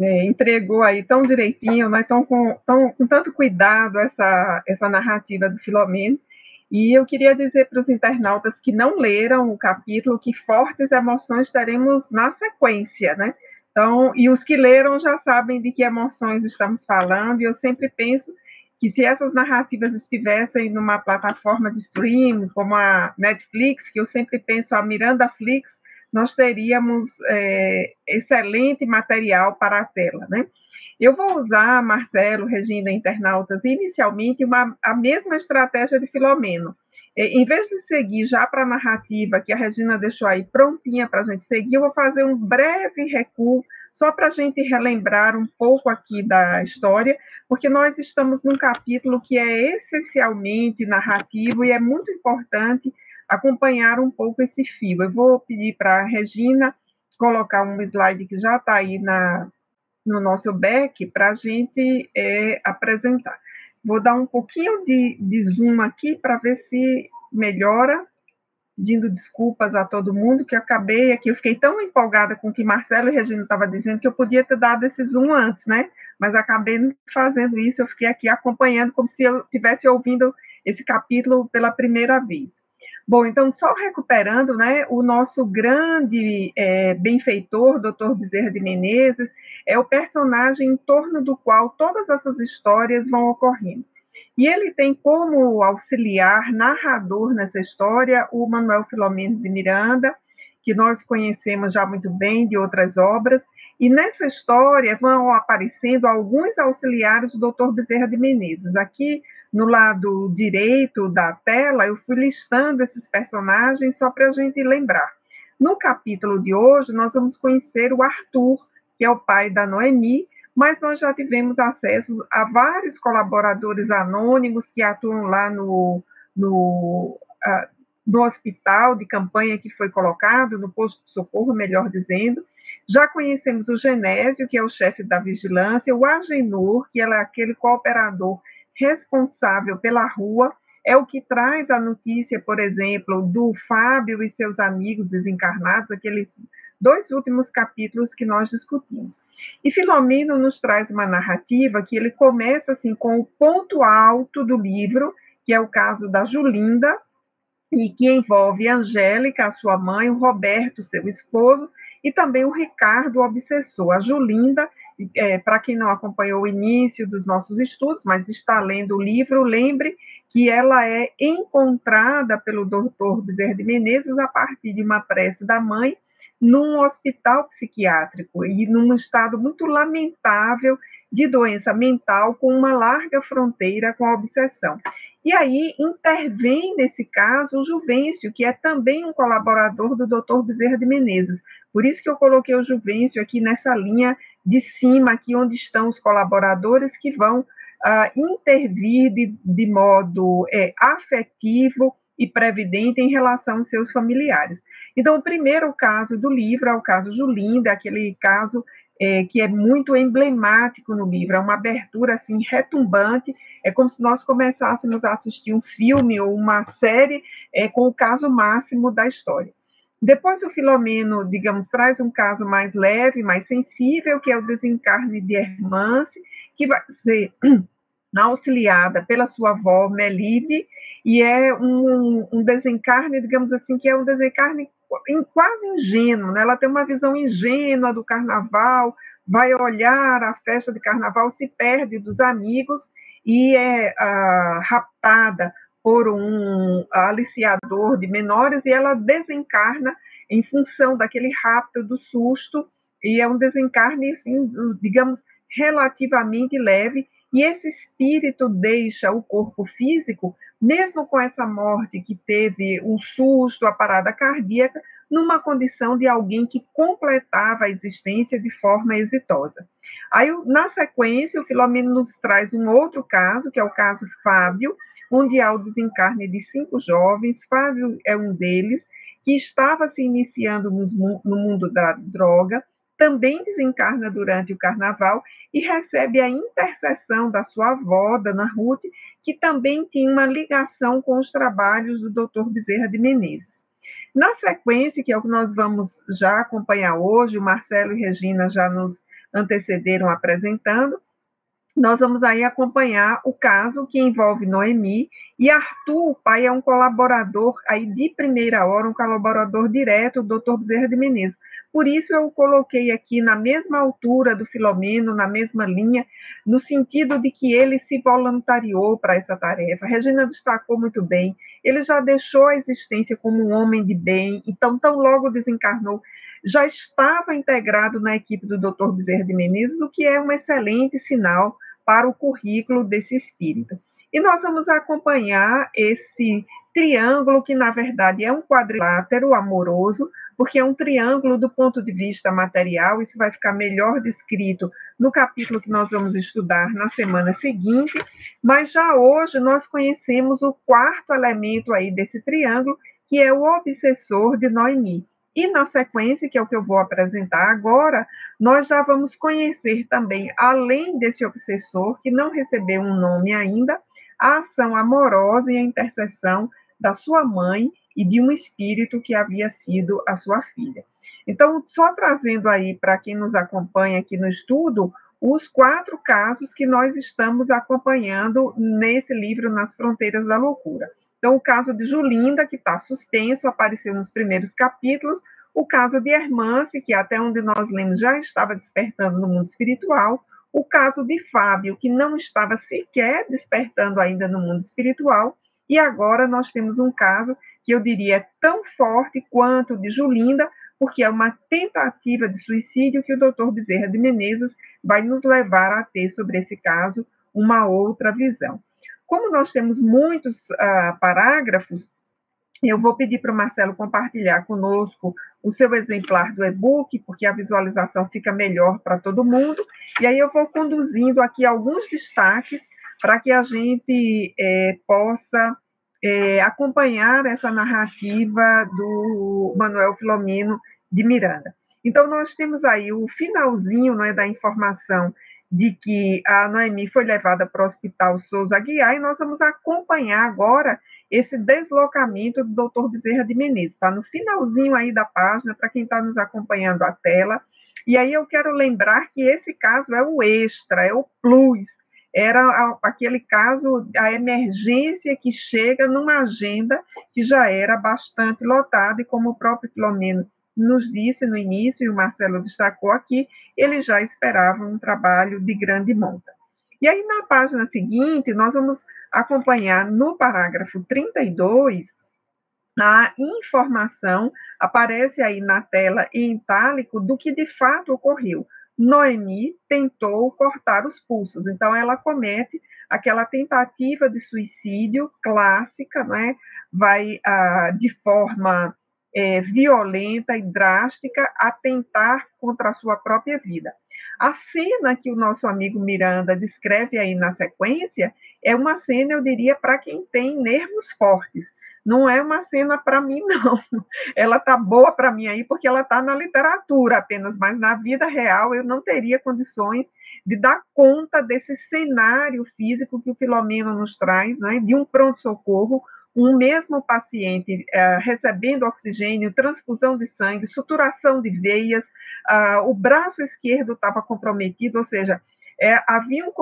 né, entregou aí tão direitinho, né, tão com, tão, com tanto cuidado essa, essa narrativa do Filomeno. E eu queria dizer para os internautas que não leram o capítulo que fortes emoções teremos na sequência, né? Então, e os que leram já sabem de que emoções estamos falando, e eu sempre penso que se essas narrativas estivessem numa plataforma de streaming, como a Netflix, que eu sempre penso a Miranda Flix, nós teríamos é, excelente material para a tela, né? Eu vou usar, Marcelo, Regina, internautas, inicialmente uma, a mesma estratégia de Filomeno. É, em vez de seguir já para a narrativa que a Regina deixou aí prontinha para a gente seguir, eu vou fazer um breve recuo só para a gente relembrar um pouco aqui da história, porque nós estamos num capítulo que é essencialmente narrativo e é muito importante acompanhar um pouco esse fio. Eu vou pedir para a Regina colocar um slide que já está aí na, no nosso back para a gente é, apresentar. Vou dar um pouquinho de, de zoom aqui para ver se melhora, pedindo desculpas a todo mundo, que eu acabei aqui, eu fiquei tão empolgada com o que Marcelo e Regina estavam dizendo que eu podia ter dado esse zoom antes, né? Mas acabei fazendo isso, eu fiquei aqui acompanhando como se eu estivesse ouvindo esse capítulo pela primeira vez. Bom, então, só recuperando, né, o nosso grande é, benfeitor, Dr. Bezerra de Menezes, é o personagem em torno do qual todas essas histórias vão ocorrendo. E ele tem como auxiliar narrador nessa história o Manuel Filomeno de Miranda, que nós conhecemos já muito bem de outras obras, e nessa história vão aparecendo alguns auxiliares do Dr. Bezerra de Menezes. Aqui no lado direito da tela, eu fui listando esses personagens só para a gente lembrar. No capítulo de hoje, nós vamos conhecer o Arthur, que é o pai da Noemi, mas nós já tivemos acesso a vários colaboradores anônimos que atuam lá no, no, uh, no hospital de campanha que foi colocado, no posto de socorro, melhor dizendo. Já conhecemos o Genésio, que é o chefe da vigilância, o Agenor, que é aquele cooperador responsável pela rua, é o que traz a notícia, por exemplo, do Fábio e seus amigos desencarnados, aqueles dois últimos capítulos que nós discutimos. E Filomeno nos traz uma narrativa que ele começa assim com o ponto alto do livro, que é o caso da Julinda, e que envolve a Angélica, a sua mãe, o Roberto, seu esposo, e também o Ricardo, o obsessor. A Julinda, é, para quem não acompanhou o início dos nossos estudos, mas está lendo o livro, lembre que ela é encontrada pelo doutor Bezerra de Menezes a partir de uma prece da mãe num hospital psiquiátrico e num estado muito lamentável de doença mental com uma larga fronteira com a obsessão. E aí intervém nesse caso o Juvencio, que é também um colaborador do Dr. Bezerra de Menezes. Por isso que eu coloquei o Juvencio aqui nessa linha de cima, aqui onde estão os colaboradores que vão uh, intervir de, de modo é, afetivo e previdente em relação aos seus familiares. Então, o primeiro caso do livro é o caso Julinda, aquele caso é, que é muito emblemático no livro, é uma abertura assim retumbante, é como se nós começássemos a assistir um filme ou uma série é, com o caso máximo da história. Depois o Filomeno, digamos, traz um caso mais leve, mais sensível, que é o desencarne de Hermance, que vai ser auxiliada pela sua avó Melide, e é um, um desencarne, digamos assim, que é um desencarne quase ingênuo, né? ela tem uma visão ingênua do carnaval, vai olhar a festa de carnaval, se perde dos amigos e é ah, raptada por um aliciador de menores e ela desencarna em função daquele rapto, do susto, e é um desencarne, assim, digamos, relativamente leve, e esse espírito deixa o corpo físico, mesmo com essa morte que teve um susto, a parada cardíaca, numa condição de alguém que completava a existência de forma exitosa. Aí, na sequência, o Filomeno nos traz um outro caso, que é o caso Fábio, onde há o desencarne de cinco jovens, Fábio é um deles, que estava se iniciando no mundo da droga, também desencarna durante o carnaval e recebe a intercessão da sua avó, Dona Ruth, que também tinha uma ligação com os trabalhos do Dr. Bezerra de Menezes. Na sequência, que é o que nós vamos já acompanhar hoje, o Marcelo e Regina já nos antecederam apresentando, nós vamos aí acompanhar o caso que envolve Noemi e Arthur, o pai, é um colaborador aí de primeira hora, um colaborador direto do Dr. Bezerra de Menezes. Por isso eu coloquei aqui na mesma altura do Filomeno, na mesma linha, no sentido de que ele se voluntariou para essa tarefa. A Regina destacou muito bem. Ele já deixou a existência como um homem de bem, então tão logo desencarnou, já estava integrado na equipe do Dr. Bezerra de Menezes, o que é um excelente sinal para o currículo desse espírito. E nós vamos acompanhar esse triângulo, que na verdade é um quadrilátero amoroso, porque é um triângulo do ponto de vista material, isso vai ficar melhor descrito no capítulo que nós vamos estudar na semana seguinte, mas já hoje nós conhecemos o quarto elemento aí desse triângulo, que é o obsessor de Noemi. E na sequência, que é o que eu vou apresentar agora, nós já vamos conhecer também, além desse obsessor, que não recebeu um nome ainda, a ação amorosa e a intercessão da sua mãe e de um espírito que havia sido a sua filha. Então, só trazendo aí para quem nos acompanha aqui no estudo, os quatro casos que nós estamos acompanhando nesse livro Nas Fronteiras da Loucura. Então, o caso de Julinda, que está suspenso, apareceu nos primeiros capítulos, o caso de Hermance, que até onde nós lemos já estava despertando no mundo espiritual, o caso de Fábio, que não estava sequer despertando ainda no mundo espiritual, e agora nós temos um caso que eu diria tão forte quanto o de Julinda, porque é uma tentativa de suicídio que o doutor Bezerra de Menezes vai nos levar a ter sobre esse caso uma outra visão. Como nós temos muitos uh, parágrafos, eu vou pedir para o Marcelo compartilhar conosco o seu exemplar do e-book, porque a visualização fica melhor para todo mundo. E aí eu vou conduzindo aqui alguns destaques para que a gente é, possa é, acompanhar essa narrativa do Manuel Filomeno de Miranda. Então, nós temos aí o finalzinho não é, da informação de que a Noemi foi levada para o Hospital Souza Aguiar, e nós vamos acompanhar agora esse deslocamento do Dr. Bezerra de Menezes. Está no finalzinho aí da página, para quem está nos acompanhando a tela. E aí eu quero lembrar que esse caso é o extra, é o plus, era aquele caso, a emergência que chega numa agenda que já era bastante lotada, e como o próprio Filomeno nos disse no início, e o Marcelo destacou aqui, ele já esperava um trabalho de grande monta. E aí, na página seguinte, nós vamos acompanhar no parágrafo 32 a informação, aparece aí na tela em itálico, do que de fato ocorreu. Noemi tentou cortar os pulsos, então ela comete aquela tentativa de suicídio clássica, né? vai ah, de forma é, violenta e drástica atentar contra a sua própria vida. A cena que o nosso amigo Miranda descreve aí na sequência é uma cena, eu diria, para quem tem nervos fortes. Não é uma cena para mim, não. Ela tá boa para mim aí porque ela está na literatura apenas, mas na vida real eu não teria condições de dar conta desse cenário físico que o Filomeno nos traz, né, de um pronto-socorro um mesmo paciente uh, recebendo oxigênio, transfusão de sangue, suturação de veias, uh, o braço esquerdo estava comprometido, ou seja, é, havia um,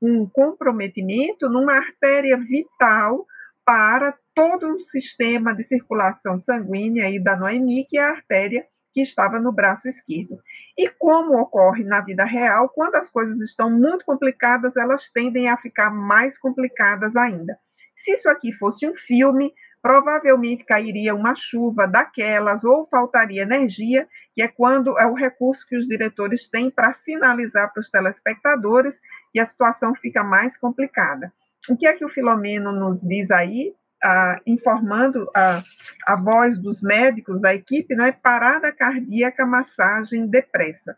um comprometimento numa artéria vital para todo o sistema de circulação sanguínea aí da Noemi, que é a artéria que estava no braço esquerdo. E como ocorre na vida real, quando as coisas estão muito complicadas, elas tendem a ficar mais complicadas ainda. Se isso aqui fosse um filme, provavelmente cairia uma chuva daquelas ou faltaria energia, que é quando é o recurso que os diretores têm para sinalizar para os telespectadores que a situação fica mais complicada. O que é que o Filomeno nos diz aí, ah, informando a, a voz dos médicos da equipe, não é parada cardíaca, massagem depressa.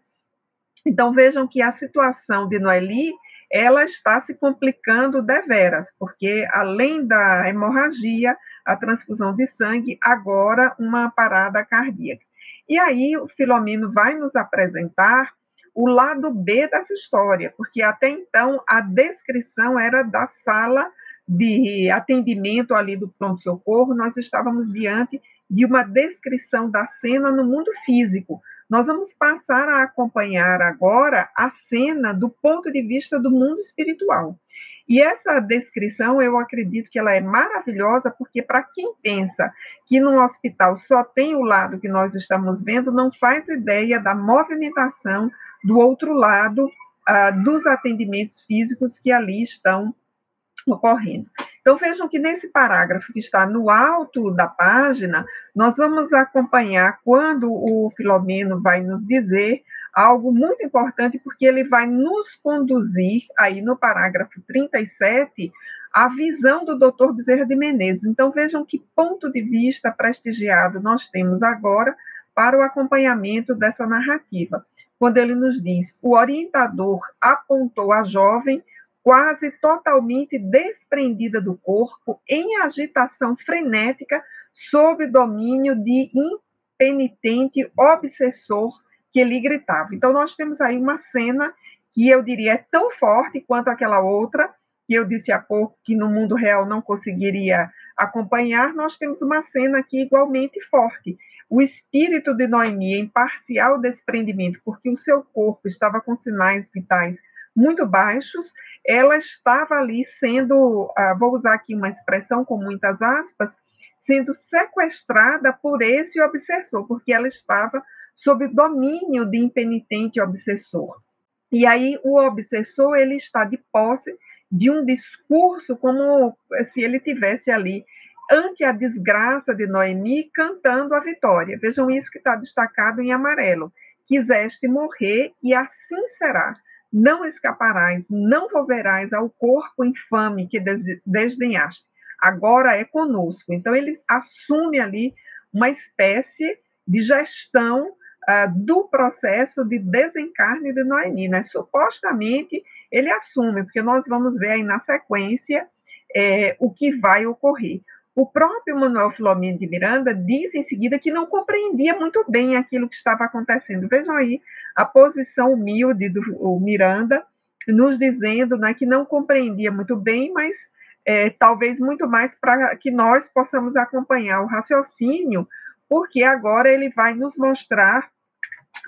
Então vejam que a situação de Noeli ela está se complicando deveras, porque além da hemorragia, a transfusão de sangue, agora uma parada cardíaca. E aí o Filomeno vai nos apresentar o lado B dessa história, porque até então a descrição era da sala de atendimento ali do pronto-socorro, nós estávamos diante de uma descrição da cena no mundo físico, nós vamos passar a acompanhar agora a cena do ponto de vista do mundo espiritual. E essa descrição, eu acredito que ela é maravilhosa, porque para quem pensa que no hospital só tem o lado que nós estamos vendo, não faz ideia da movimentação do outro lado uh, dos atendimentos físicos que ali estão ocorrendo. Então vejam que nesse parágrafo que está no alto da página, nós vamos acompanhar quando o Filomeno vai nos dizer algo muito importante, porque ele vai nos conduzir aí no parágrafo 37 a visão do Dr. Bezerra de Menezes. Então vejam que ponto de vista prestigiado nós temos agora para o acompanhamento dessa narrativa. Quando ele nos diz: "O orientador apontou a jovem quase totalmente desprendida do corpo, em agitação frenética, sob domínio de impenitente obsessor que lhe gritava. Então, nós temos aí uma cena que eu diria é tão forte quanto aquela outra, que eu disse há pouco que no mundo real não conseguiria acompanhar, nós temos uma cena aqui igualmente forte. O espírito de Noemi em parcial desprendimento, porque o seu corpo estava com sinais vitais muito baixos, ela estava ali sendo, ah, vou usar aqui uma expressão com muitas aspas, sendo sequestrada por esse obsessor, porque ela estava sob domínio de impenitente obsessor. E aí o obsessor ele está de posse de um discurso como se ele tivesse ali ante a desgraça de Noemi cantando a vitória. Vejam isso que está destacado em amarelo. Quiseste morrer e assim será não escaparás, não volverás ao corpo infame que desdenhaste. Agora é conosco. Então, ele assume ali uma espécie de gestão uh, do processo de desencarne de Noemi. Né? Supostamente, ele assume, porque nós vamos ver aí na sequência é, o que vai ocorrer. O próprio Manuel Filomeno de Miranda diz em seguida que não compreendia muito bem aquilo que estava acontecendo. Vejam aí a posição humilde do Miranda, nos dizendo né, que não compreendia muito bem, mas é, talvez muito mais para que nós possamos acompanhar o raciocínio, porque agora ele vai nos mostrar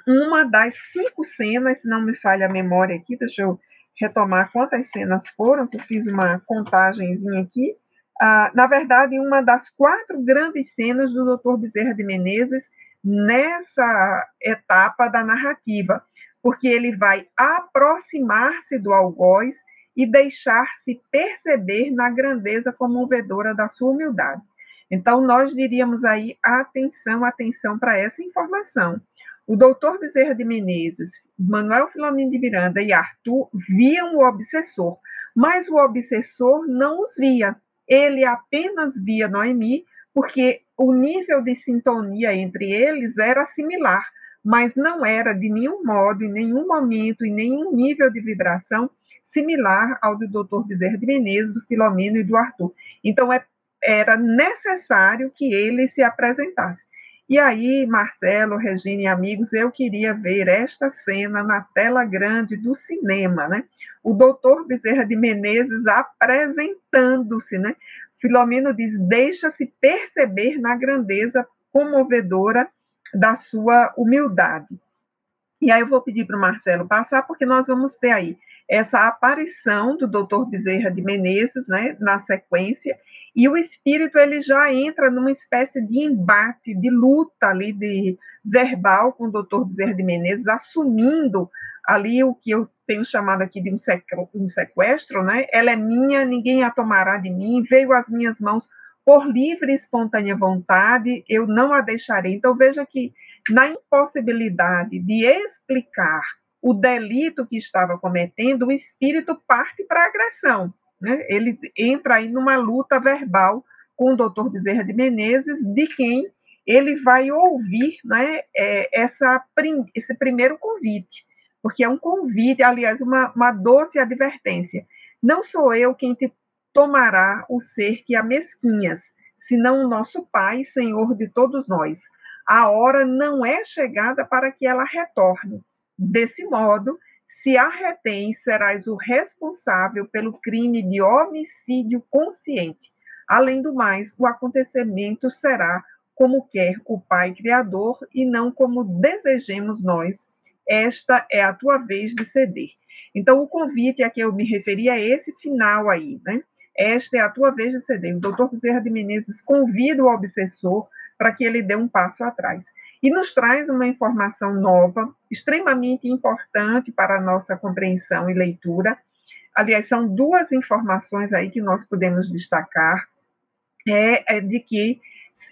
uma das cinco cenas, se não me falha a memória aqui, deixa eu retomar quantas cenas foram, que eu fiz uma contagemzinha aqui. Ah, na verdade, uma das quatro grandes cenas do Dr. Bezerra de Menezes nessa etapa da narrativa, porque ele vai aproximar-se do algoz e deixar-se perceber na grandeza comovedora da sua humildade. Então, nós diríamos aí atenção, atenção para essa informação. O doutor Bezerra de Menezes, Manuel Filomeno de Miranda e Arthur viam o obsessor, mas o obsessor não os via. Ele apenas via Noemi, porque o nível de sintonia entre eles era similar, mas não era de nenhum modo, em nenhum momento, em nenhum nível de vibração similar ao do Dr. Bezerra de Menezes, do Filomeno e do Arthur. Então, é, era necessário que ele se apresentasse. E aí, Marcelo, Regina e amigos, eu queria ver esta cena na tela grande do cinema, né? O doutor Bezerra de Menezes apresentando-se, né? Filomeno diz: deixa-se perceber na grandeza comovedora da sua humildade. E aí eu vou pedir para o Marcelo passar, porque nós vamos ter aí essa aparição do Dr. Bezerra de Menezes, né, na sequência, e o espírito ele já entra numa espécie de embate, de luta ali de verbal com o Dr. Bezerra de Menezes, assumindo ali o que eu tenho chamado aqui de um sequestro, né? Ela é minha, ninguém a tomará de mim, veio às minhas mãos por livre e espontânea vontade, eu não a deixarei. Então veja que na impossibilidade de explicar o delito que estava cometendo, o espírito parte para a agressão. Né? Ele entra aí numa luta verbal com o doutor Bezerra de Menezes, de quem ele vai ouvir né, é, essa, esse primeiro convite, porque é um convite, aliás, uma, uma doce advertência. Não sou eu quem te tomará o ser que amesquinhas, senão o nosso Pai, Senhor de todos nós. A hora não é chegada para que ela retorne. Desse modo, se a retém, serás o responsável pelo crime de homicídio consciente. Além do mais, o acontecimento será como quer o Pai Criador e não como desejemos nós. Esta é a tua vez de ceder. Então, o convite a que eu me referi é esse final aí, né? Esta é a tua vez de ceder. O doutor Bezerra de Menezes convida o obsessor para que ele dê um passo atrás e nos traz uma informação nova, extremamente importante para a nossa compreensão e leitura. Aliás, são duas informações aí que nós podemos destacar. É, é de que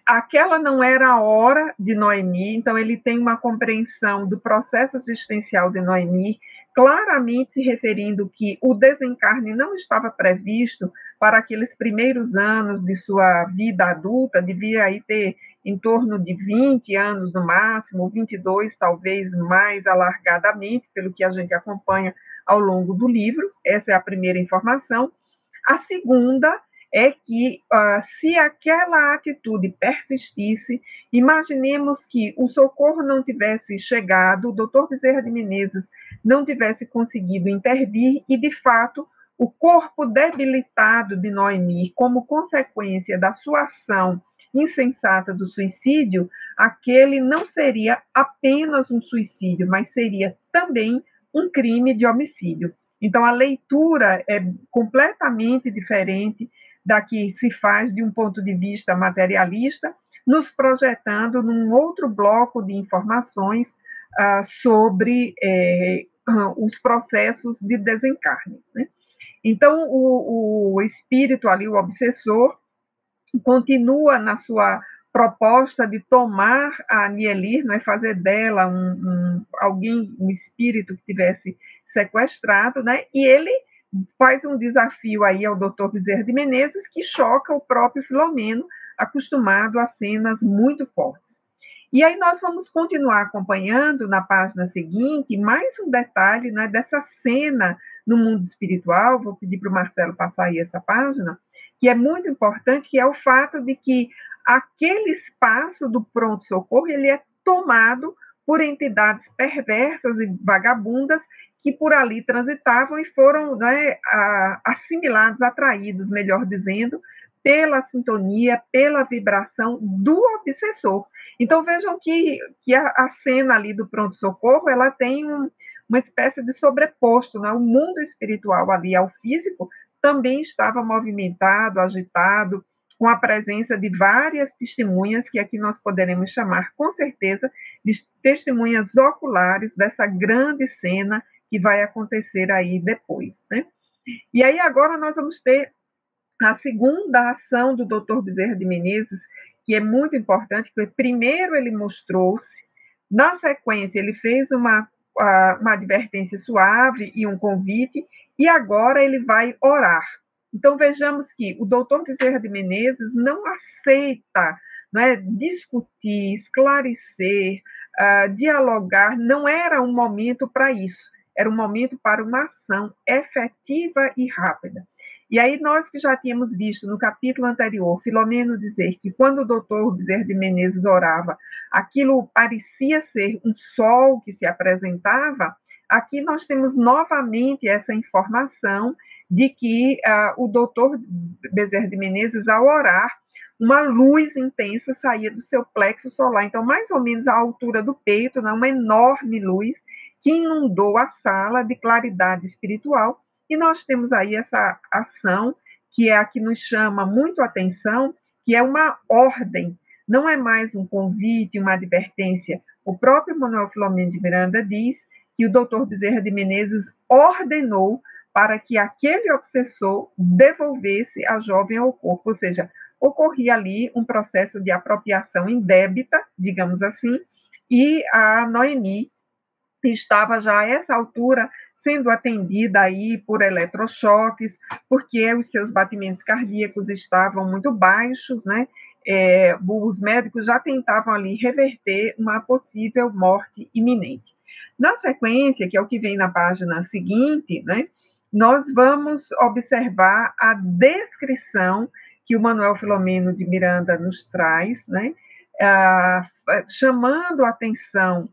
aquela não era a hora de Noemi, então ele tem uma compreensão do processo existencial de Noemi, claramente se referindo que o desencarne não estava previsto para aqueles primeiros anos de sua vida adulta, devia aí ter em torno de 20 anos no máximo, 22 talvez mais alargadamente, pelo que a gente acompanha ao longo do livro. Essa é a primeira informação. A segunda é que uh, se aquela atitude persistisse, imaginemos que o socorro não tivesse chegado, o doutor Bezerra de Menezes não tivesse conseguido intervir e, de fato, o corpo debilitado de Noemi, como consequência da sua ação insensata do suicídio, aquele não seria apenas um suicídio, mas seria também um crime de homicídio. Então, a leitura é completamente diferente da que se faz de um ponto de vista materialista, nos projetando num outro bloco de informações ah, sobre eh, os processos de desencarne. Né? Então, o, o espírito ali, o obsessor, continua na sua proposta de tomar a Nielir, é fazer dela um, um, alguém, um espírito que tivesse sequestrado, né? E ele faz um desafio aí ao Dr. Bezerra de Menezes que choca o próprio Filomeno, acostumado a cenas muito fortes. E aí nós vamos continuar acompanhando na página seguinte mais um detalhe né, dessa cena no mundo espiritual. Vou pedir para o Marcelo passar aí essa página que é muito importante, que é o fato de que aquele espaço do pronto-socorro ele é tomado por entidades perversas e vagabundas que por ali transitavam e foram né, assimilados, atraídos, melhor dizendo, pela sintonia, pela vibração do obsessor. Então vejam que, que a, a cena ali do pronto-socorro ela tem um, uma espécie de sobreposto, né? o mundo espiritual ali ao físico também estava movimentado, agitado, com a presença de várias testemunhas, que aqui nós poderemos chamar com certeza de testemunhas oculares dessa grande cena que vai acontecer aí depois. Né? E aí agora nós vamos ter a segunda ação do Dr. Bezerra de Menezes, que é muito importante, porque primeiro ele mostrou-se, na sequência ele fez uma, uma advertência suave e um convite, e agora ele vai orar. Então vejamos que o doutor Bezerra de Menezes não aceita né, discutir, esclarecer, uh, dialogar, não era um momento para isso, era um momento para uma ação efetiva e rápida. E aí nós que já tínhamos visto no capítulo anterior, Filomeno dizer que quando o doutor Bezerra de Menezes orava, aquilo parecia ser um sol que se apresentava, aqui nós temos novamente essa informação de que uh, o doutor Bezerra de Menezes, ao orar, uma luz intensa saía do seu plexo solar, então mais ou menos à altura do peito, né, uma enorme luz que inundou a sala de claridade espiritual, e nós temos aí essa ação que é a que nos chama muito atenção, que é uma ordem, não é mais um convite, uma advertência. O próprio Manuel Filomeno de Miranda diz que o doutor Bezerra de Menezes ordenou para que aquele obsessor devolvesse a jovem ao corpo, ou seja, ocorria ali um processo de apropriação indébita, digamos assim, e a Noemi estava já a essa altura sendo atendida aí por eletrochoques, porque os seus batimentos cardíacos estavam muito baixos, né? É, os médicos já tentavam ali reverter uma possível morte iminente. Na sequência, que é o que vem na página seguinte, né? nós vamos observar a descrição que o Manuel Filomeno de Miranda nos traz, né, ah, chamando a atenção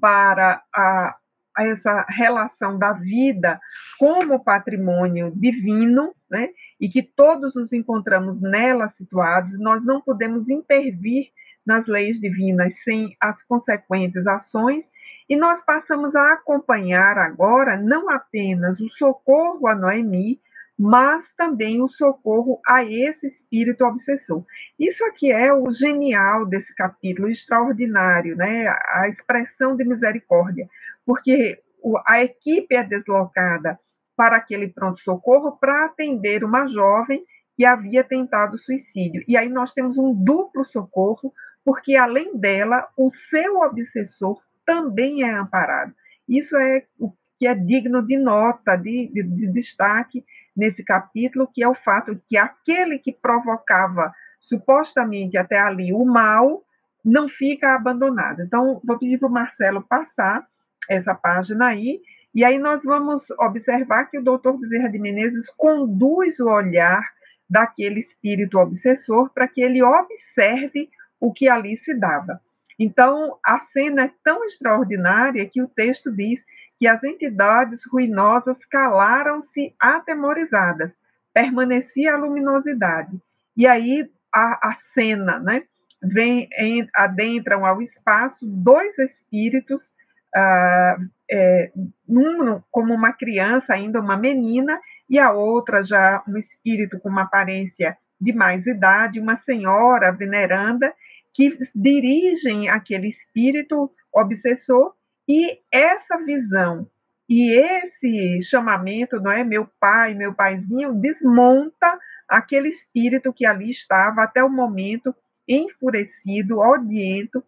para a, essa relação da vida como patrimônio divino, né, e que todos nos encontramos nela situados, nós não podemos intervir nas leis divinas sem as consequentes ações e nós passamos a acompanhar agora não apenas o socorro a Noemi, mas também o socorro a esse espírito obsessor. Isso aqui é o genial desse capítulo, extraordinário, né? A expressão de misericórdia, porque a equipe é deslocada para aquele pronto-socorro para atender uma jovem que havia tentado suicídio. E aí nós temos um duplo socorro, porque além dela, o seu obsessor também é amparado. Isso é o que é digno de nota, de, de, de destaque nesse capítulo, que é o fato de que aquele que provocava supostamente até ali o mal não fica abandonado. Então, vou pedir para o Marcelo passar essa página aí, e aí nós vamos observar que o doutor Bezerra de Menezes conduz o olhar daquele espírito obsessor para que ele observe o que ali se dava. Então, a cena é tão extraordinária que o texto diz que as entidades ruinosas calaram-se atemorizadas, permanecia a luminosidade. E aí a, a cena, né? Vem, em, adentram ao espaço dois espíritos, ah, é, um como uma criança, ainda uma menina, e a outra já um espírito com uma aparência de mais idade, uma senhora veneranda, que dirigem aquele espírito obsessor e essa visão e esse chamamento, não é, meu pai, meu paizinho, desmonta aquele espírito que ali estava até o momento enfurecido, odiento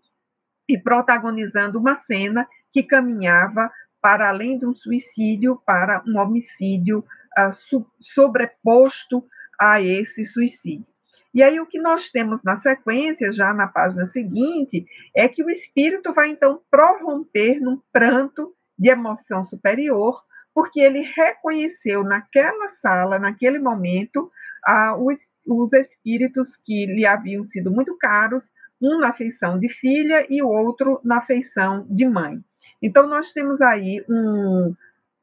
e protagonizando uma cena que caminhava para além de um suicídio para um homicídio uh, sobreposto a esse suicídio. E aí o que nós temos na sequência, já na página seguinte, é que o espírito vai então prorromper num pranto de emoção superior, porque ele reconheceu naquela sala, naquele momento, ah, os, os espíritos que lhe haviam sido muito caros, um na feição de filha e o outro na feição de mãe. Então, nós temos aí um,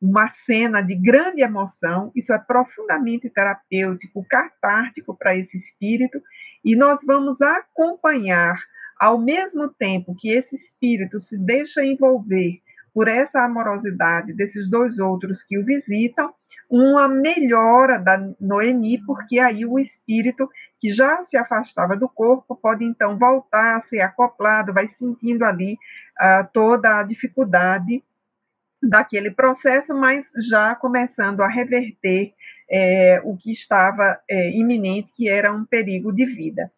uma cena de grande emoção, isso é profundamente terapêutico, catártico para esse espírito, e nós vamos acompanhar, ao mesmo tempo que esse espírito se deixa envolver por essa amorosidade desses dois outros que o visitam, uma melhora da Noemi, porque aí o espírito que já se afastava do corpo pode então voltar a ser acoplado, vai sentindo ali uh, toda a dificuldade daquele processo, mas já começando a reverter é, o que estava é, iminente, que era um perigo de vida.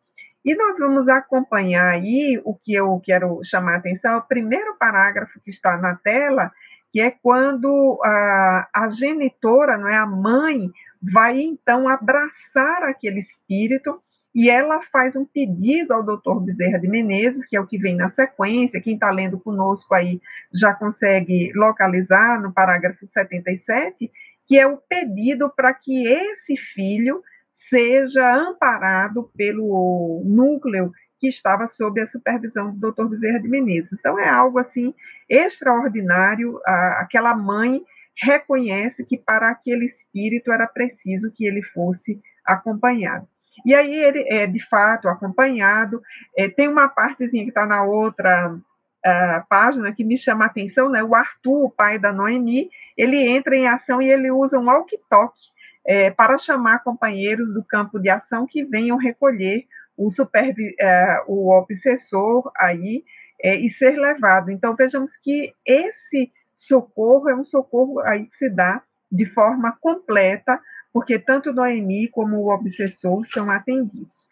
E nós vamos acompanhar aí o que eu quero chamar a atenção, o primeiro parágrafo que está na tela, que é quando a, a genitora, não é a mãe, vai então abraçar aquele espírito e ela faz um pedido ao doutor Bezerra de Menezes, que é o que vem na sequência, quem está lendo conosco aí já consegue localizar no parágrafo 77, que é o pedido para que esse filho seja amparado pelo núcleo que estava sob a supervisão do Dr. Bezerra de Menezes. Então é algo assim extraordinário. aquela mãe reconhece que para aquele espírito era preciso que ele fosse acompanhado. E aí ele é de fato acompanhado. É, tem uma partezinha que está na outra uh, página que me chama a atenção, né? O Arthur, o pai da Noemi, ele entra em ação e ele usa um walkie-talkie é, para chamar companheiros do campo de ação que venham recolher o, supervi é, o obsessor aí é, e ser levado. Então, vejamos que esse socorro é um socorro aí que se dá de forma completa, porque tanto Noemi como o obsessor são atendidos.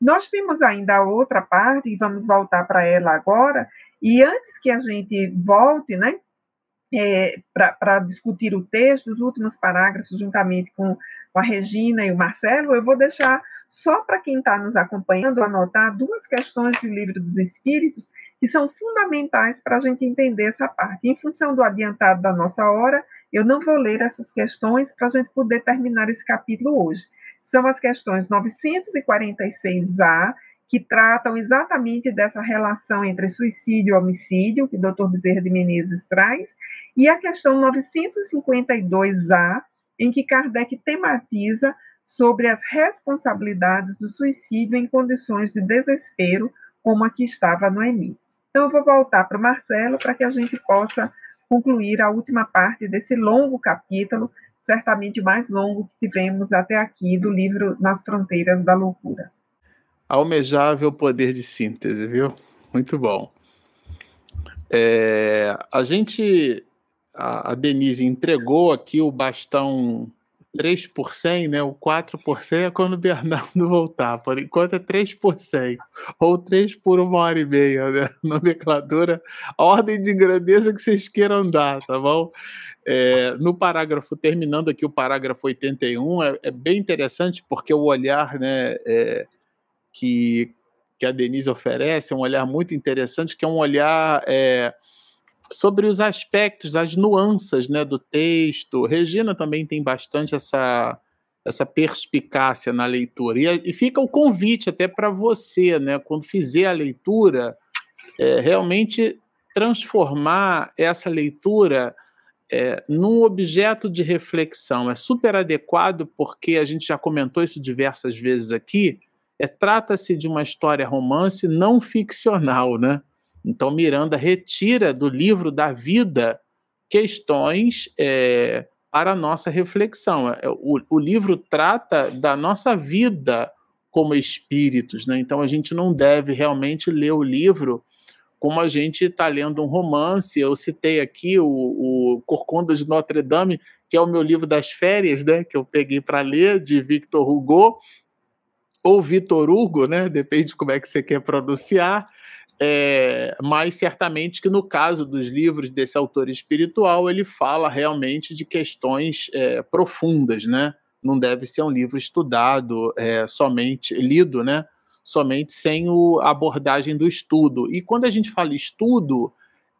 Nós vimos ainda outra parte, e vamos voltar para ela agora, e antes que a gente volte, né, é, para discutir o texto, os últimos parágrafos, juntamente com, com a Regina e o Marcelo, eu vou deixar só para quem está nos acompanhando anotar duas questões do Livro dos Espíritos que são fundamentais para a gente entender essa parte. Em função do adiantado da nossa hora, eu não vou ler essas questões para a gente poder terminar esse capítulo hoje. São as questões 946A que tratam exatamente dessa relação entre suicídio e homicídio, que o Dr. Bezerra de Menezes traz, e a questão 952A, em que Kardec tematiza sobre as responsabilidades do suicídio em condições de desespero, como a que estava Noemi. Então, eu vou voltar para o Marcelo para que a gente possa concluir a última parte desse longo capítulo, certamente mais longo que tivemos até aqui do livro Nas Fronteiras da Loucura
almejável poder de síntese, viu? Muito bom. É, a gente, a, a, Denise entregou aqui o bastão 3 por 100, né? O 4 por 100 é quando o Bernardo voltar. Por enquanto é 3 por 100. Ou 3 por uma hora e meia, né? Nomenclatura, a ordem de grandeza que vocês queiram dar, tá bom? É, no parágrafo, terminando aqui o parágrafo 81, é, é bem interessante porque o olhar, né? É, que, que a Denise oferece, é um olhar muito interessante, que é um olhar é, sobre os aspectos, as nuances né, do texto. Regina também tem bastante essa, essa perspicácia na leitura. E, e fica o convite até para você, né, quando fizer a leitura, é, realmente transformar essa leitura é, num objeto de reflexão. É super adequado, porque a gente já comentou isso diversas vezes aqui é, trata-se de uma história romance não ficcional, né? Então Miranda retira do livro da vida questões é, para a nossa reflexão. É, o, o, livro trata da nossa vida como espíritos, né? Então a gente não deve realmente ler o livro como a gente está lendo um romance. Eu citei aqui o, o Corcunda de Notre Dame, que é o meu livro das férias, né? Que eu peguei para ler de Victor Hugo ou Vitor Hugo, né? Depende de como é que você quer pronunciar. É, mas certamente que no caso dos livros desse autor espiritual ele fala realmente de questões é, profundas, né? Não deve ser um livro estudado é, somente lido, né? Somente sem o, a abordagem do estudo. E quando a gente fala estudo,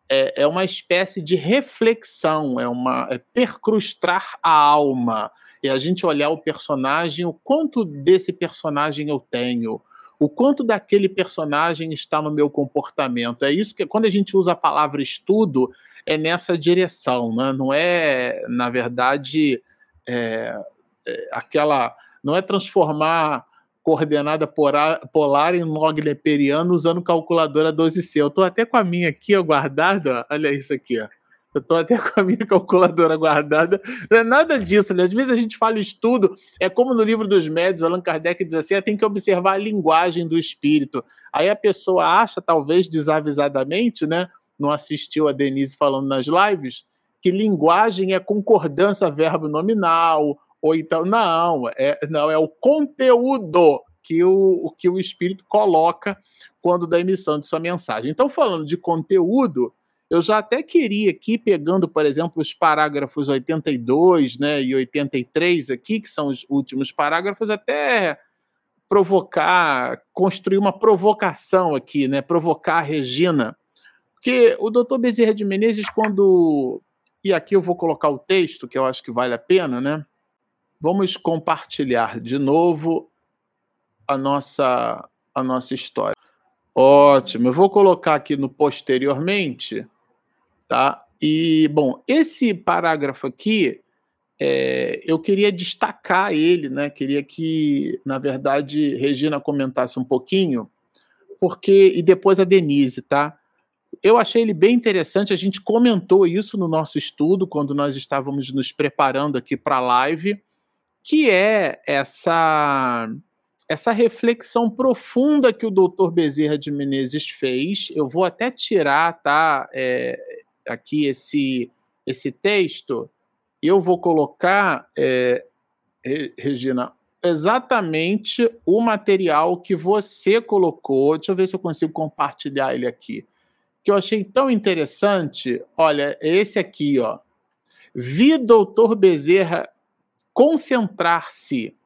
é, é uma espécie de reflexão, é uma é percrustar a alma, é a gente olhar o personagem, o quanto desse personagem eu tenho, o quanto daquele personagem está no meu comportamento. É isso que quando a gente usa a palavra estudo, é nessa direção, né? não é, na verdade, é, é, aquela. Não é transformar coordenada polar, em log neperiano usando calculadora 12C. Eu estou até com a minha aqui ó, guardada, olha isso aqui. Ó. Eu estou até com a minha calculadora guardada. Não é nada disso, né? Às vezes a gente fala estudo, é como no livro dos médios, Allan Kardec diz assim: ah, tem que observar a linguagem do espírito. Aí a pessoa acha, talvez desavisadamente, né? Não assistiu a Denise falando nas lives, que linguagem é concordância verbo nominal, ou então, não, é, não, é o conteúdo que o, que o espírito coloca quando da emissão de sua mensagem. Então, falando de conteúdo, eu já até queria aqui, pegando, por exemplo, os parágrafos 82 né, e 83 aqui, que são os últimos parágrafos, até provocar, construir uma provocação aqui, né? Provocar a Regina. Porque o doutor Bezerra de Menezes, quando. E aqui eu vou colocar o texto, que eu acho que vale a pena, né? Vamos compartilhar de novo a nossa, a nossa história. Ótimo, eu vou colocar aqui no posteriormente Tá? E, bom, esse parágrafo aqui, é, eu queria destacar ele, né? Queria que, na verdade, Regina comentasse um pouquinho, porque. E depois a Denise, tá? Eu achei ele bem interessante, a gente comentou isso no nosso estudo, quando nós estávamos nos preparando aqui para a live, que é essa essa reflexão profunda que o doutor Bezerra de Menezes fez. Eu vou até tirar, tá? É, aqui esse, esse texto, eu vou colocar, é, Regina, exatamente o material que você colocou. Deixa eu ver se eu consigo compartilhar ele aqui. Que eu achei tão interessante. Olha, é esse aqui, ó. Vi doutor Bezerra concentrar-se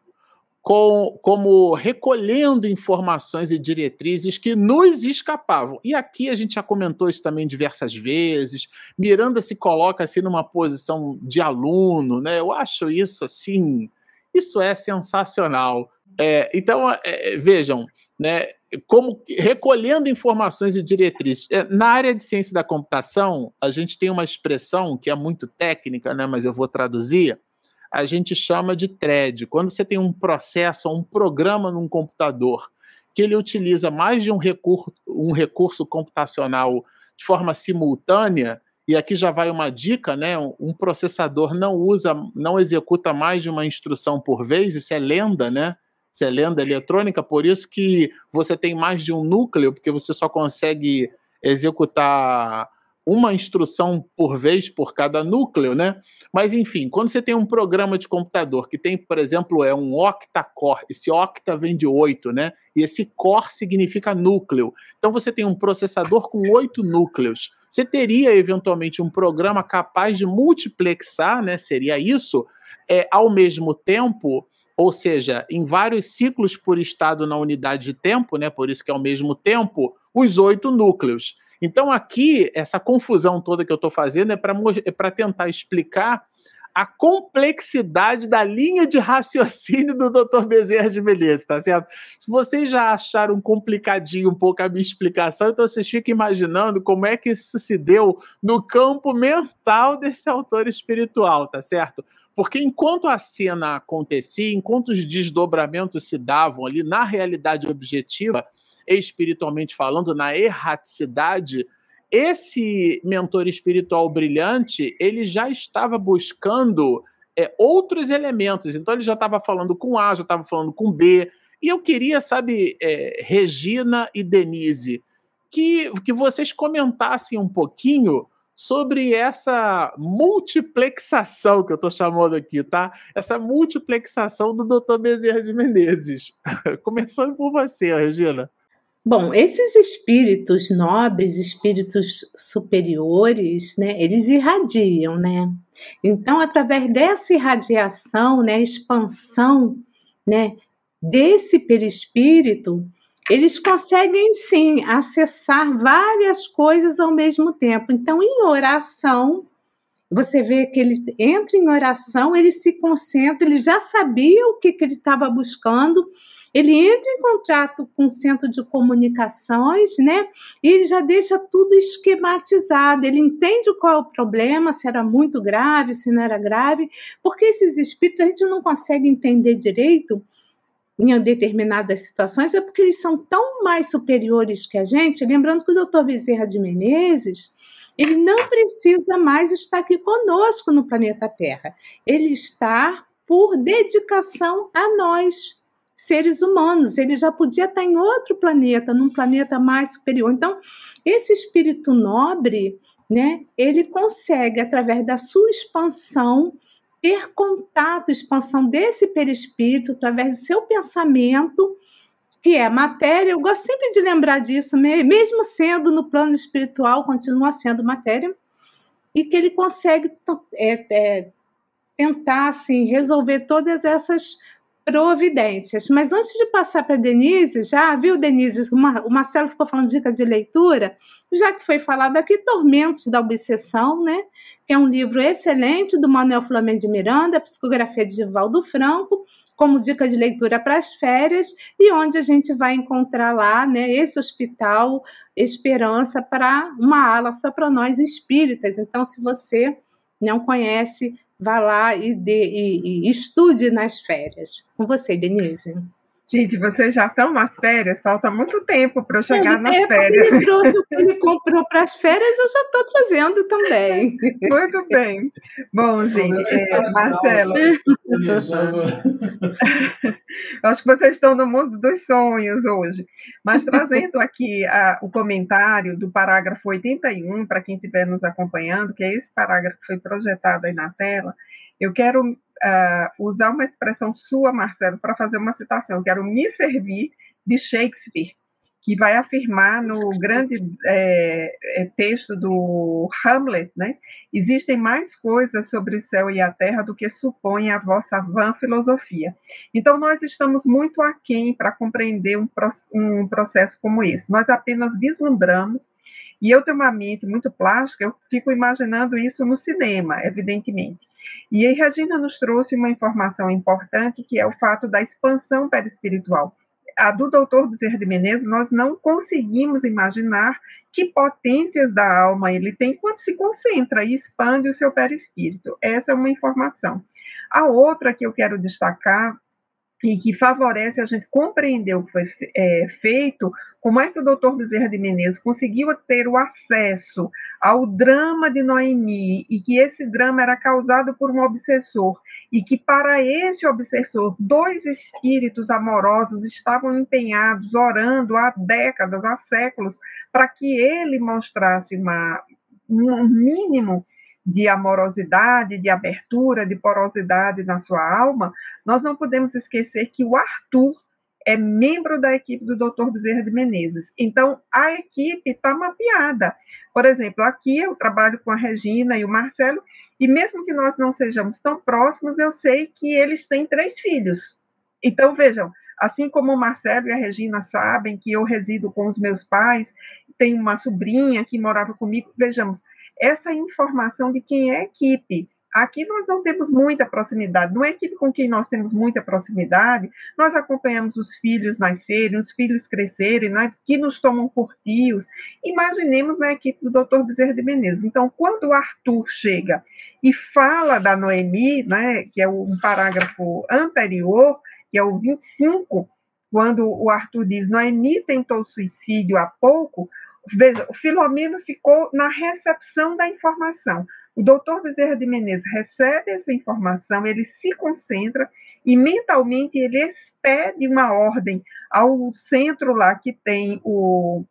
com, como recolhendo informações e diretrizes que nos escapavam. E aqui a gente já comentou isso também diversas vezes. Miranda se coloca assim numa posição de aluno, né? Eu acho isso assim, isso é sensacional. É, então é, vejam, né? Como recolhendo informações e diretrizes. É, na área de ciência da computação, a gente tem uma expressão que é muito técnica, né? Mas eu vou traduzir a gente chama de thread. Quando você tem um processo, um programa num computador que ele utiliza mais de um recurso, um recurso computacional de forma simultânea, e aqui já vai uma dica, né? Um processador não usa, não executa mais de uma instrução por vez, isso é lenda, né? Isso é lenda eletrônica, por isso que você tem mais de um núcleo, porque você só consegue executar uma instrução por vez por cada núcleo, né? Mas enfim, quando você tem um programa de computador que tem, por exemplo, é um octa-core, esse octa vem de oito, né? E esse core significa núcleo. Então você tem um processador com oito núcleos. Você teria eventualmente um programa capaz de multiplexar, né? Seria isso, é, ao mesmo tempo ou seja, em vários ciclos por estado na unidade de tempo, né, por isso que é ao mesmo tempo, os oito núcleos. Então, aqui, essa confusão toda que eu estou fazendo é para é tentar explicar a complexidade da linha de raciocínio do Dr. Bezerra de Menezes, tá certo? Se vocês já acharam complicadinho um pouco a minha explicação, então vocês ficam imaginando como é que isso se deu no campo mental desse autor espiritual, tá certo? Porque enquanto a cena acontecia, enquanto os desdobramentos se davam ali na realidade objetiva, espiritualmente falando, na erraticidade, esse mentor espiritual brilhante, ele já estava buscando é, outros elementos. Então, ele já estava falando com A, já estava falando com B. E eu queria, sabe, é, Regina e Denise, que, que vocês comentassem um pouquinho sobre essa multiplexação que eu estou chamando aqui, tá? Essa multiplexação do Dr. Bezerra de Menezes. Começando por você, Regina.
Bom, esses espíritos nobres, espíritos superiores, né, eles irradiam, né? Então, através dessa irradiação, né, expansão, né, desse perispírito, eles conseguem sim acessar várias coisas ao mesmo tempo. Então, em oração, você vê que ele entra em oração, ele se concentra, ele já sabia o que, que ele estava buscando ele entra em contrato com o centro de comunicações, né? E ele já deixa tudo esquematizado. Ele entende qual é o problema, se era muito grave, se não era grave, porque esses espíritos a gente não consegue entender direito em determinadas situações é porque eles são tão mais superiores que a gente. Lembrando que o doutor Bezerra de Menezes, ele não precisa mais estar aqui conosco no planeta Terra. Ele está por dedicação a nós, seres humanos. Ele já podia estar em outro planeta, num planeta mais superior. Então, esse espírito nobre, né, ele consegue, através da sua expansão, ter contato, expansão desse perispírito através do seu pensamento, que é matéria. Eu gosto sempre de lembrar disso, mesmo sendo no plano espiritual, continua sendo matéria, e que ele consegue é, é, tentar assim, resolver todas essas providências. Mas antes de passar para Denise, já viu, Denise? O Marcelo ficou falando dica de leitura, já que foi falado aqui, Tormentos da Obsessão, né? que é um livro excelente do Manuel Flamengo de Miranda, Psicografia de Divaldo Franco, como dica de leitura para as férias, e onde a gente vai encontrar lá né, esse hospital Esperança para uma ala só para nós espíritas. Então, se você não conhece, vá lá e, dê, e, e estude nas férias. Com você, Denise.
Gente, vocês já estão nas férias? Falta muito tempo para eu chegar nas é férias.
Ele trouxe o que ele comprou para as férias, eu já estou trazendo também.
Muito bem. Bom, gente, é, Marcelo. acho que vocês estão no mundo dos sonhos hoje. Mas trazendo aqui a, o comentário do parágrafo 81, para quem estiver nos acompanhando, que é esse parágrafo que foi projetado aí na tela, eu quero uh, usar uma expressão sua, Marcelo, para fazer uma citação. Eu quero me servir de Shakespeare, que vai afirmar no grande é, é, texto do Hamlet, né? Existem mais coisas sobre o céu e a terra do que supõe a vossa vã filosofia. Então, nós estamos muito aquém para compreender um, um processo como esse. Nós apenas vislumbramos e eu tenho uma mente muito plástica, eu fico imaginando isso no cinema, evidentemente. E aí Regina nos trouxe uma informação importante, que é o fato da expansão perispiritual. A do doutor Bezerra de Menezes, nós não conseguimos imaginar que potências da alma ele tem quando se concentra e expande o seu perispírito. Essa é uma informação. A outra que eu quero destacar e que favorece a gente compreender o que foi é, feito, como é que o doutor Bezerra de Menezes conseguiu ter o acesso ao drama de Noemi e que esse drama era causado por um obsessor e que para esse obsessor dois espíritos amorosos estavam empenhados, orando há décadas, há séculos, para que ele mostrasse uma, um mínimo de amorosidade, de abertura, de porosidade na sua alma, nós não podemos esquecer que o Arthur é membro da equipe do Dr. Bezerra de Menezes. Então, a equipe está mapeada. Por exemplo, aqui eu trabalho com a Regina e o Marcelo, e mesmo que nós não sejamos tão próximos, eu sei que eles têm três filhos. Então, vejam, assim como o Marcelo e a Regina sabem que eu resido com os meus pais, tenho uma sobrinha que morava comigo, vejamos, essa informação de quem é a equipe. Aqui nós não temos muita proximidade. Numa equipe com quem nós temos muita proximidade, nós acompanhamos os filhos nascerem, os filhos crescerem, né, que nos tomam por tios. Imaginemos na equipe do Dr. Bezerra de Menezes. Então, quando o Arthur chega e fala da Noemi, né, que é um parágrafo anterior, que é o 25, quando o Arthur diz Noemi tentou suicídio há pouco, Veja, o Filomeno ficou na recepção da informação. O doutor Bezerra de Menezes recebe essa informação, ele se concentra e mentalmente ele expede uma ordem ao centro lá que tem o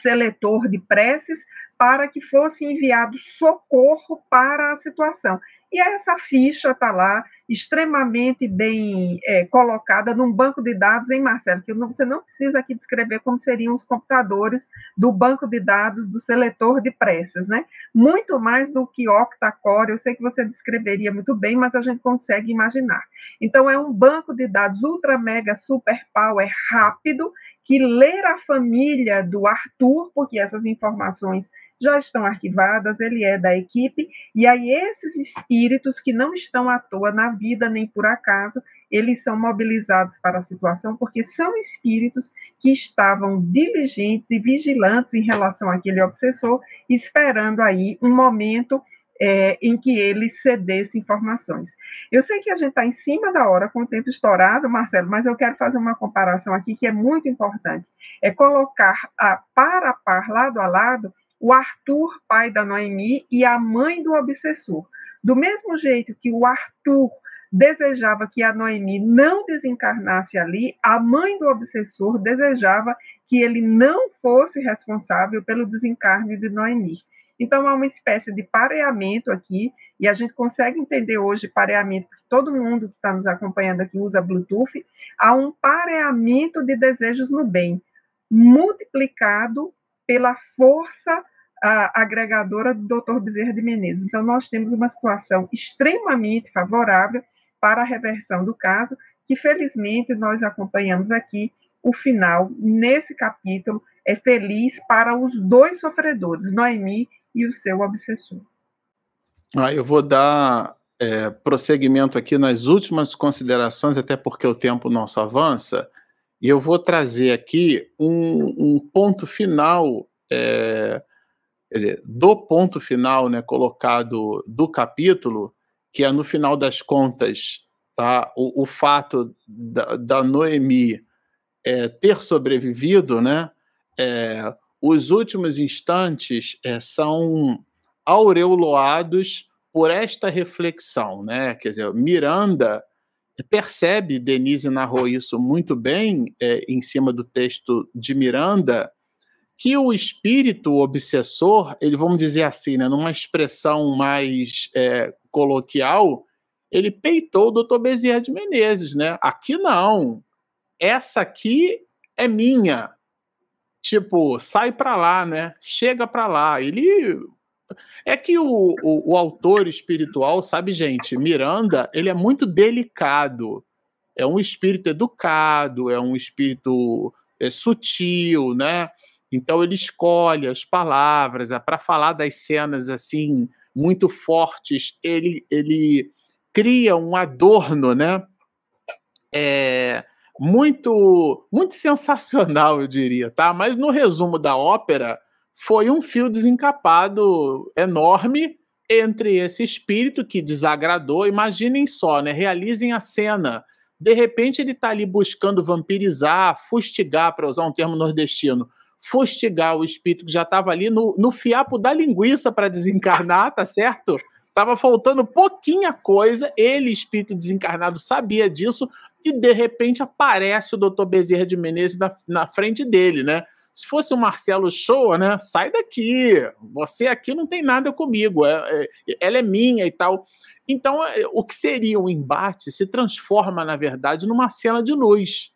seletor de preces para que fosse enviado socorro para a situação. E essa ficha está lá, extremamente bem é, colocada num banco de dados em Marcelo, que você não precisa aqui descrever como seriam os computadores do banco de dados do seletor de preces, né? Muito mais do que octa-core, eu sei que você descreveria muito bem, mas a gente consegue imaginar. Então, é um banco de dados ultra, mega, super power, rápido, que ler a família do Arthur, porque essas informações já estão arquivadas, ele é da equipe, e aí esses espíritos que não estão à toa na vida nem por acaso, eles são mobilizados para a situação, porque são espíritos que estavam diligentes e vigilantes em relação àquele obsessor, esperando aí um momento é, em que ele cedesse informações. Eu sei que a gente está em cima da hora, com o tempo estourado, Marcelo, mas eu quero fazer uma comparação aqui que é muito importante. É colocar a, par a par, lado a lado, o Arthur, pai da Noemi, e a mãe do obsessor. Do mesmo jeito que o Arthur desejava que a Noemi não desencarnasse ali, a mãe do obsessor desejava que ele não fosse responsável pelo desencarne de Noemi. Então, há uma espécie de pareamento aqui, e a gente consegue entender hoje pareamento, porque todo mundo que está nos acompanhando aqui usa Bluetooth, há um pareamento de desejos no bem, multiplicado pela força agregadora do Dr. Bezerra de Menezes. Então, nós temos uma situação extremamente favorável para a reversão do caso, que felizmente nós acompanhamos aqui o final, nesse capítulo, é feliz para os dois sofredores, Noemi e o seu obsessor.
Ah, eu vou dar é, prosseguimento aqui nas últimas considerações, até porque o tempo nosso avança, e eu vou trazer aqui um, um ponto final, é, dizer, do ponto final né, colocado do capítulo, que é no final das contas, tá, o, o fato da, da Noemi é, ter sobrevivido, né, é, os últimos instantes são aureoloados por esta reflexão, né? Quer dizer, Miranda percebe, Denise narrou isso muito bem é, em cima do texto de Miranda, que o espírito obsessor, ele vamos dizer assim, né, numa expressão mais é, coloquial, ele peitou o doutor Bezerra de Menezes, né? Aqui não. Essa aqui é minha tipo, sai para lá, né? Chega para lá. Ele é que o, o, o, autor espiritual, sabe, gente, Miranda, ele é muito delicado. É um espírito educado, é um espírito é, sutil, né? Então ele escolhe as palavras é, para falar das cenas assim muito fortes. Ele ele cria um adorno, né? É, muito muito sensacional, eu diria, tá? Mas no resumo da ópera, foi um fio desencapado enorme entre esse espírito que desagradou. Imaginem só, né? Realizem a cena. De repente ele está ali buscando vampirizar, fustigar, para usar um termo nordestino, fustigar o espírito que já estava ali no, no fiapo da linguiça para desencarnar, tá certo? Tava faltando pouquinha coisa, ele, espírito desencarnado, sabia disso, e de repente aparece o doutor Bezerra de Menezes na, na frente dele, né? Se fosse o Marcelo Show, né? Sai daqui, você aqui não tem nada comigo, é, é, ela é minha e tal. Então, é, o que seria um embate se transforma, na verdade, numa cena de luz.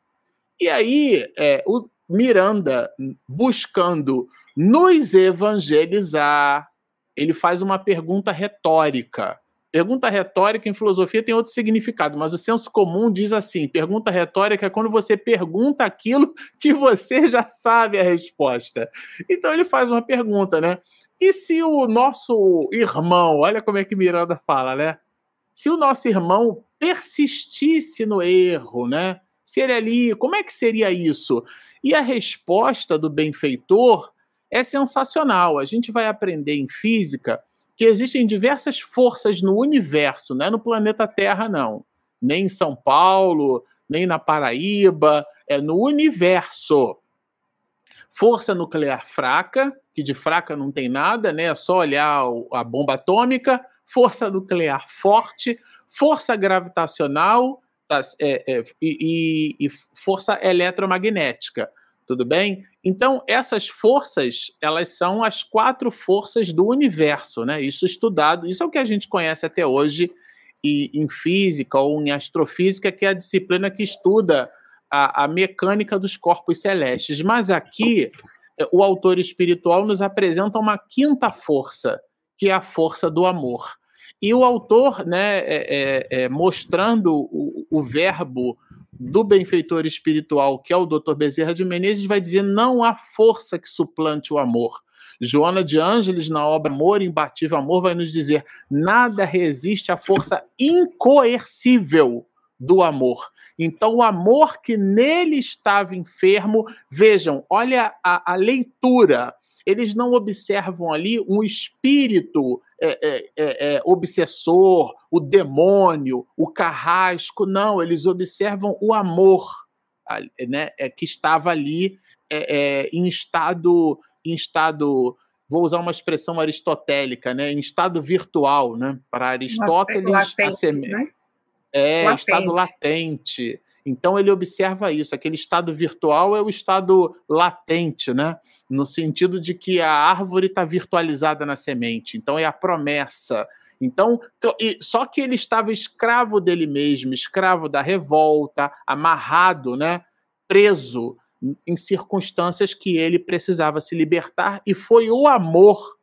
E aí, é, o Miranda, buscando nos evangelizar, ele faz uma pergunta retórica. Pergunta retórica em filosofia tem outro significado, mas o senso comum diz assim: pergunta retórica é quando você pergunta aquilo que você já sabe a resposta. Então ele faz uma pergunta, né? E se o nosso irmão, olha como é que Miranda fala, né? Se o nosso irmão persistisse no erro, né? Se ele ali, como é que seria isso? E a resposta do benfeitor é sensacional. A gente vai aprender em física que existem diversas forças no universo, não é no planeta Terra, não. Nem em São Paulo, nem na Paraíba, é no universo. Força nuclear fraca, que de fraca não tem nada, né? É só olhar a bomba atômica. Força nuclear forte, força gravitacional tá, é, é, e, e, e força eletromagnética tudo bem? Então, essas forças, elas são as quatro forças do universo, né? Isso estudado, isso é o que a gente conhece até hoje e, em física ou em astrofísica, que é a disciplina que estuda a, a mecânica dos corpos celestes. Mas aqui, é, o autor espiritual nos apresenta uma quinta força, que é a força do amor. E o autor, né, é, é, é mostrando o, o verbo do benfeitor espiritual, que é o Dr. Bezerra de Menezes, vai dizer não há força que suplante o amor. Joana de Ângeles, na obra Amor, Imbatível Amor, vai nos dizer: nada resiste à força incoercível do amor. Então, o amor que nele estava enfermo, vejam, olha a, a leitura. Eles não observam ali um espírito é, é, é, é, obsessor, o demônio, o carrasco. Não, eles observam o amor né, é, que estava ali em estado, em estado, vou usar uma expressão aristotélica, né, em estado virtual, né? Para Aristóteles, latente, a né? é latente. estado latente. Então ele observa isso, aquele estado virtual é o estado latente, né? No sentido de que a árvore está virtualizada na semente. Então é a promessa. Então, só que ele estava escravo dele mesmo, escravo da revolta, amarrado, né? Preso em circunstâncias que ele precisava se libertar e foi o amor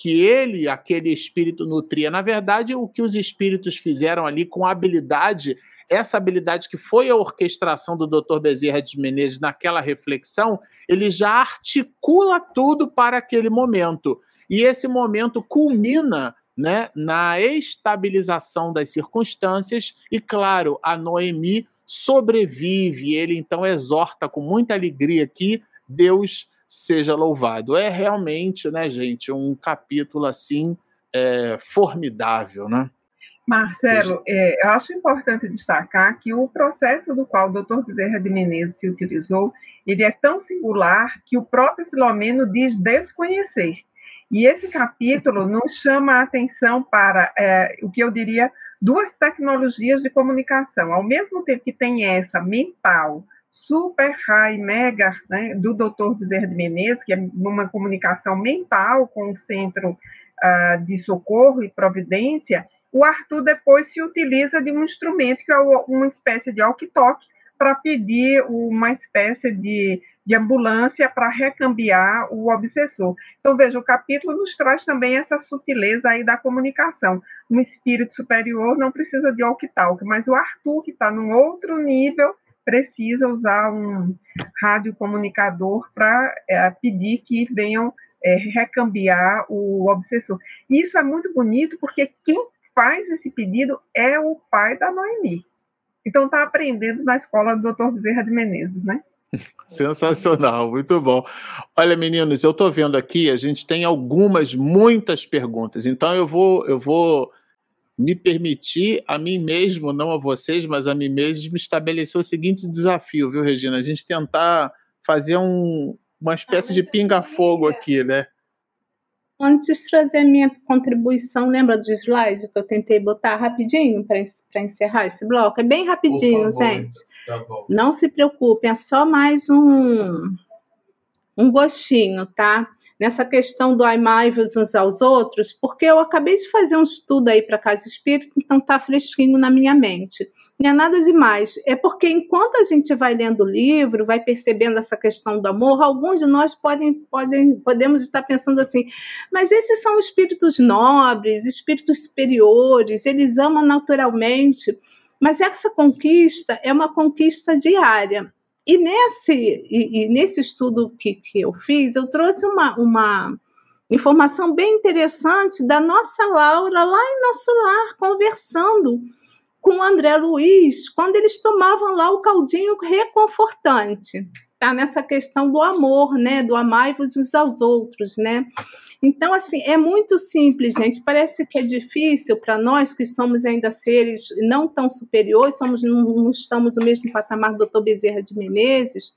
que ele, aquele espírito nutria. Na verdade, o que os espíritos fizeram ali com habilidade essa habilidade que foi a orquestração do Dr. Bezerra de Menezes naquela reflexão, ele já articula tudo para aquele momento. E esse momento culmina né, na estabilização das circunstâncias e, claro, a Noemi sobrevive. Ele então exorta com muita alegria que Deus seja louvado. É realmente, né, gente, um capítulo assim é, formidável, né?
Marcelo, é, eu acho importante destacar que o processo do qual o doutor Bezerra de Menezes se utilizou, ele é tão singular que o próprio Filomeno diz desconhecer. E esse capítulo nos chama a atenção para é, o que eu diria duas tecnologias de comunicação. Ao mesmo tempo que tem essa mental, super high, mega, né, do doutor Bezerra de Menezes, que é uma comunicação mental com o centro uh, de socorro e providência, o Arthur depois se utiliza de um instrumento que é uma espécie de walkie-talkie para pedir uma espécie de, de ambulância para recambiar o obsessor. Então, veja, o capítulo nos traz também essa sutileza aí da comunicação. Um espírito superior não precisa de walkie-talkie, mas o Arthur, que está num outro nível, precisa usar um radiocomunicador para é, pedir que venham é, recambiar o obsessor. Isso é muito bonito porque quem faz esse pedido é o pai da Noemi. Então está aprendendo na escola do Dr. Bezerra de Menezes, né?
Sensacional, muito bom. Olha, meninos, eu estou vendo aqui, a gente tem algumas, muitas perguntas. Então eu vou, eu vou me permitir a mim mesmo, não a vocês, mas a mim mesmo, estabelecer o seguinte desafio, viu, Regina? A gente tentar fazer um, uma espécie de pinga-fogo aqui, né?
Antes de trazer a minha contribuição, lembra do slide que eu tentei botar rapidinho para encerrar esse bloco? É bem rapidinho, favor, gente. Tá Não se preocupem, é só mais um, um gostinho, tá? Nessa questão do amai-vos uns aos outros, porque eu acabei de fazer um estudo aí para Casa Espírita, então está fresquinho na minha mente. Não é nada demais, é porque enquanto a gente vai lendo o livro, vai percebendo essa questão do amor, alguns de nós podem, podem, podemos estar pensando assim, mas esses são espíritos nobres, espíritos superiores, eles amam naturalmente, mas essa conquista é uma conquista diária. E nesse, e, e nesse estudo que, que eu fiz, eu trouxe uma, uma informação bem interessante da nossa Laura lá em nosso lar, conversando com o André Luiz, quando eles tomavam lá o caldinho reconfortante. Tá nessa questão do amor, né? Do amai-vos uns aos outros, né? Então, assim, é muito simples, gente. Parece que é difícil para nós que somos ainda seres não tão superiores, somos, não, estamos no mesmo patamar do doutor Bezerra de Menezes.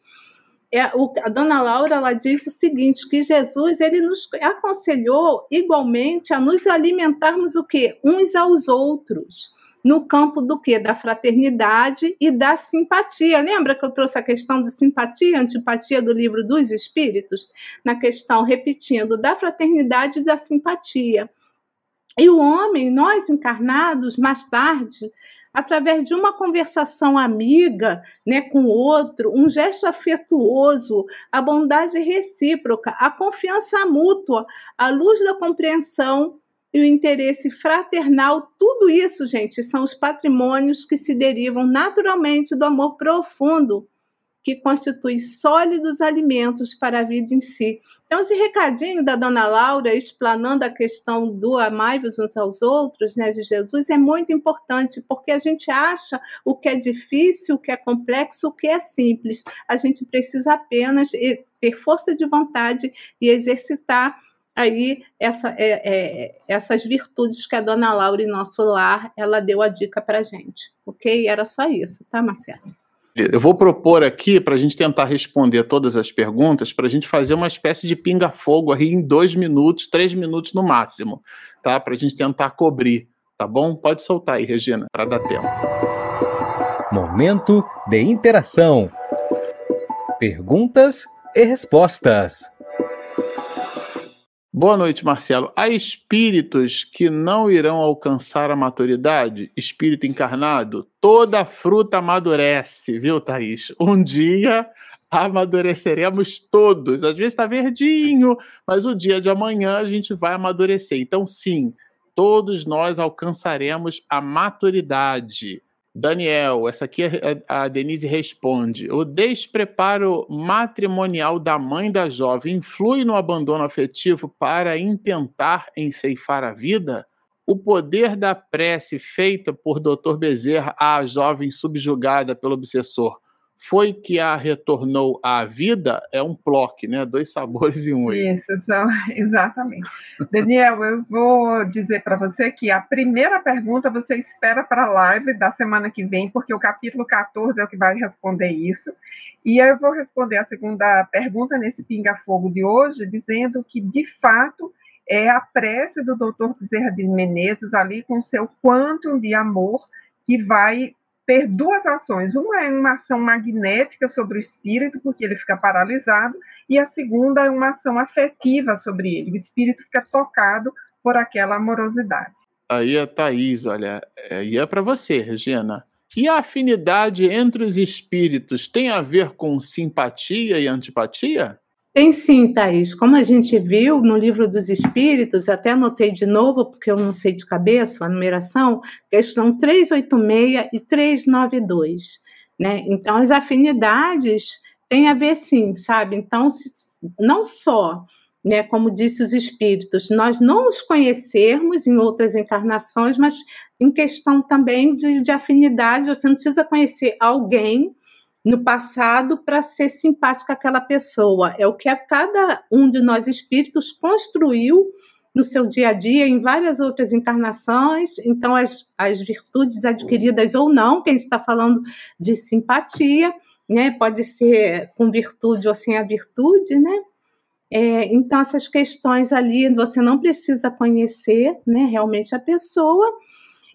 É, o, a dona Laura ela diz o seguinte: que Jesus ele nos aconselhou igualmente a nos alimentarmos o quê? Uns aos outros no campo do que? Da fraternidade e da simpatia. Lembra que eu trouxe a questão de simpatia, antipatia do livro dos Espíritos? Na questão, repetindo, da fraternidade e da simpatia. E o homem, nós encarnados, mais tarde, através de uma conversação amiga né, com o outro, um gesto afetuoso, a bondade recíproca, a confiança mútua, a luz da compreensão e o interesse fraternal, tudo isso, gente, são os patrimônios que se derivam naturalmente do amor profundo, que constitui sólidos alimentos para a vida em si. Então, esse recadinho da dona Laura, explanando a questão do amai-vos uns aos outros, né, de Jesus, é muito importante, porque a gente acha o que é difícil, o que é complexo, o que é simples. A gente precisa apenas ter força de vontade e exercitar aí essa, é, é, essas virtudes que a dona Laura em nosso lar, ela deu a dica para gente, ok? Era só isso, tá, Marcelo?
Eu vou propor aqui, para a gente tentar responder todas as perguntas, para a gente fazer uma espécie de pinga-fogo aí em dois minutos, três minutos no máximo, tá? Para a gente tentar cobrir, tá bom? Pode soltar aí, Regina, para dar tempo.
Momento de interação. Perguntas e respostas.
Boa noite, Marcelo. Há espíritos que não irão alcançar a maturidade? Espírito encarnado? Toda fruta amadurece, viu, Thaís? Um dia amadureceremos todos. Às vezes está verdinho, mas o dia de amanhã a gente vai amadurecer. Então, sim, todos nós alcançaremos a maturidade. Daniel, essa aqui é, a Denise responde: o despreparo matrimonial da mãe da jovem influi no abandono afetivo para intentar enceifar a vida? O poder da prece feita por Dr. Bezerra à jovem subjugada pelo obsessor foi que a retornou à vida, é um ploque, né? Dois sabores em um.
Isso, são, exatamente. Daniel, eu vou dizer para você que a primeira pergunta você espera para a live da semana que vem, porque o capítulo 14 é o que vai responder isso. E eu vou responder a segunda pergunta nesse pinga-fogo de hoje, dizendo que, de fato, é a prece do doutor Bezerra de Menezes ali com seu quantum de amor que vai ter duas ações. Uma é uma ação magnética sobre o espírito, porque ele fica paralisado, e a segunda é uma ação afetiva sobre ele. O espírito fica tocado por aquela amorosidade.
Aí a Thaís, olha, aí é para você, Regina. E a afinidade entre os espíritos tem a ver com simpatia e antipatia?
Tem sim, Thaís. Como a gente viu no livro dos Espíritos, até anotei de novo, porque eu não sei de cabeça a numeração, questão 386 e 392. Né? Então, as afinidades têm a ver sim, sabe? Então, não só, né, como disse os Espíritos, nós não os conhecermos em outras encarnações, mas em questão também de, de afinidade, você não precisa conhecer alguém no passado para ser simpática àquela pessoa. É o que cada um de nós espíritos construiu no seu dia a dia, em várias outras encarnações. Então, as, as virtudes adquiridas ou não, que a gente está falando de simpatia, né? Pode ser com virtude ou sem a virtude, né? É, então, essas questões ali você não precisa conhecer né, realmente a pessoa,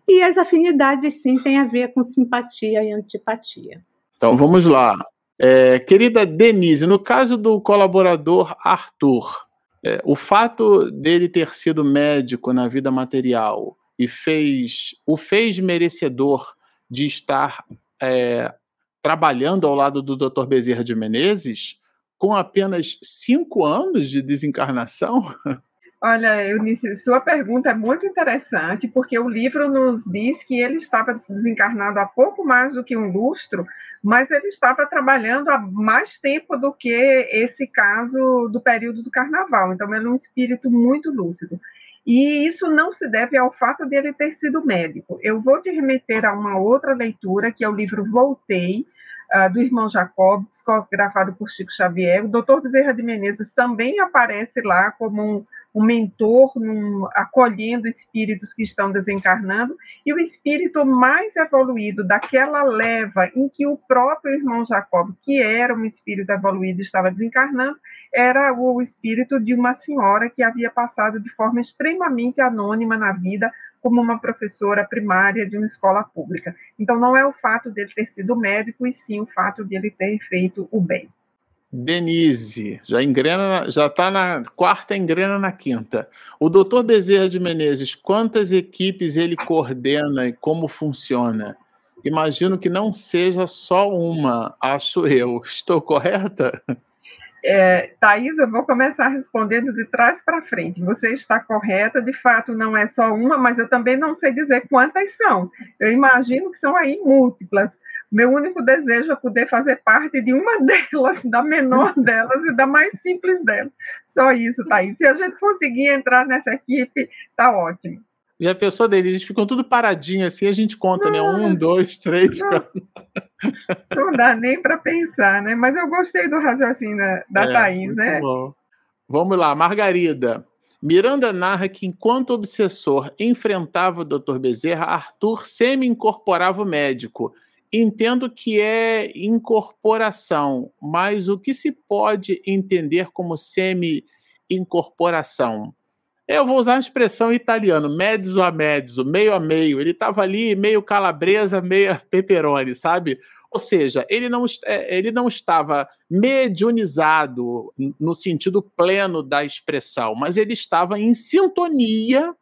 e as afinidades sim têm a ver com simpatia e antipatia.
Então vamos lá. É, querida Denise, no caso do colaborador Arthur, é, o fato dele ter sido médico na vida material e fez o fez merecedor de estar é, trabalhando ao lado do Dr. Bezerra de Menezes com apenas cinco anos de desencarnação?
Olha, Eunice, sua pergunta é muito interessante, porque o livro nos diz que ele estava desencarnado há pouco mais do que um lustro, mas ele estava trabalhando há mais tempo do que esse caso do período do carnaval. Então, ele é um espírito muito lúcido. E isso não se deve ao fato de ele ter sido médico. Eu vou te remeter a uma outra leitura, que é o livro Voltei, uh, do irmão Jacob, psicografado por Chico Xavier. O doutor Bezerra de Menezes também aparece lá como um um mentor num, acolhendo espíritos que estão desencarnando, e o espírito mais evoluído daquela leva em que o próprio irmão Jacob, que era um espírito evoluído, estava desencarnando, era o espírito de uma senhora que havia passado de forma extremamente anônima na vida como uma professora primária de uma escola pública. Então, não é o fato dele ter sido médico, e sim o fato de ele ter feito o bem.
Denise, já engrena, já está na quarta, engrena na quinta. O doutor Bezerra de Menezes, quantas equipes ele coordena e como funciona? Imagino que não seja só uma, acho eu. Estou correta?
É, eu vou começar respondendo de trás para frente. Você está correta, de fato não é só uma, mas eu também não sei dizer quantas são. Eu imagino que são aí múltiplas. Meu único desejo é poder fazer parte de uma delas, da menor delas e da mais simples delas. Só isso, Thaís. Se a gente conseguir entrar nessa equipe, tá ótimo.
E a pessoa deles, eles ficam tudo paradinho assim, a gente conta, né? Um, dois, três,
não, quatro. Não dá nem para pensar, né? Mas eu gostei do raciocínio da, da é, Thaís, né?
Bom. Vamos lá, Margarida. Miranda narra que enquanto o obsessor enfrentava o Dr. Bezerra, Arthur semi-incorporava o médico. Entendo que é incorporação, mas o que se pode entender como semi-incorporação? Eu vou usar a expressão italiana, mezzo a mezzo, meio a meio. Ele estava ali meio calabresa, meio pepperoni, sabe? Ou seja, ele não, é, ele não estava mediunizado no sentido pleno da expressão, mas ele estava em sintonia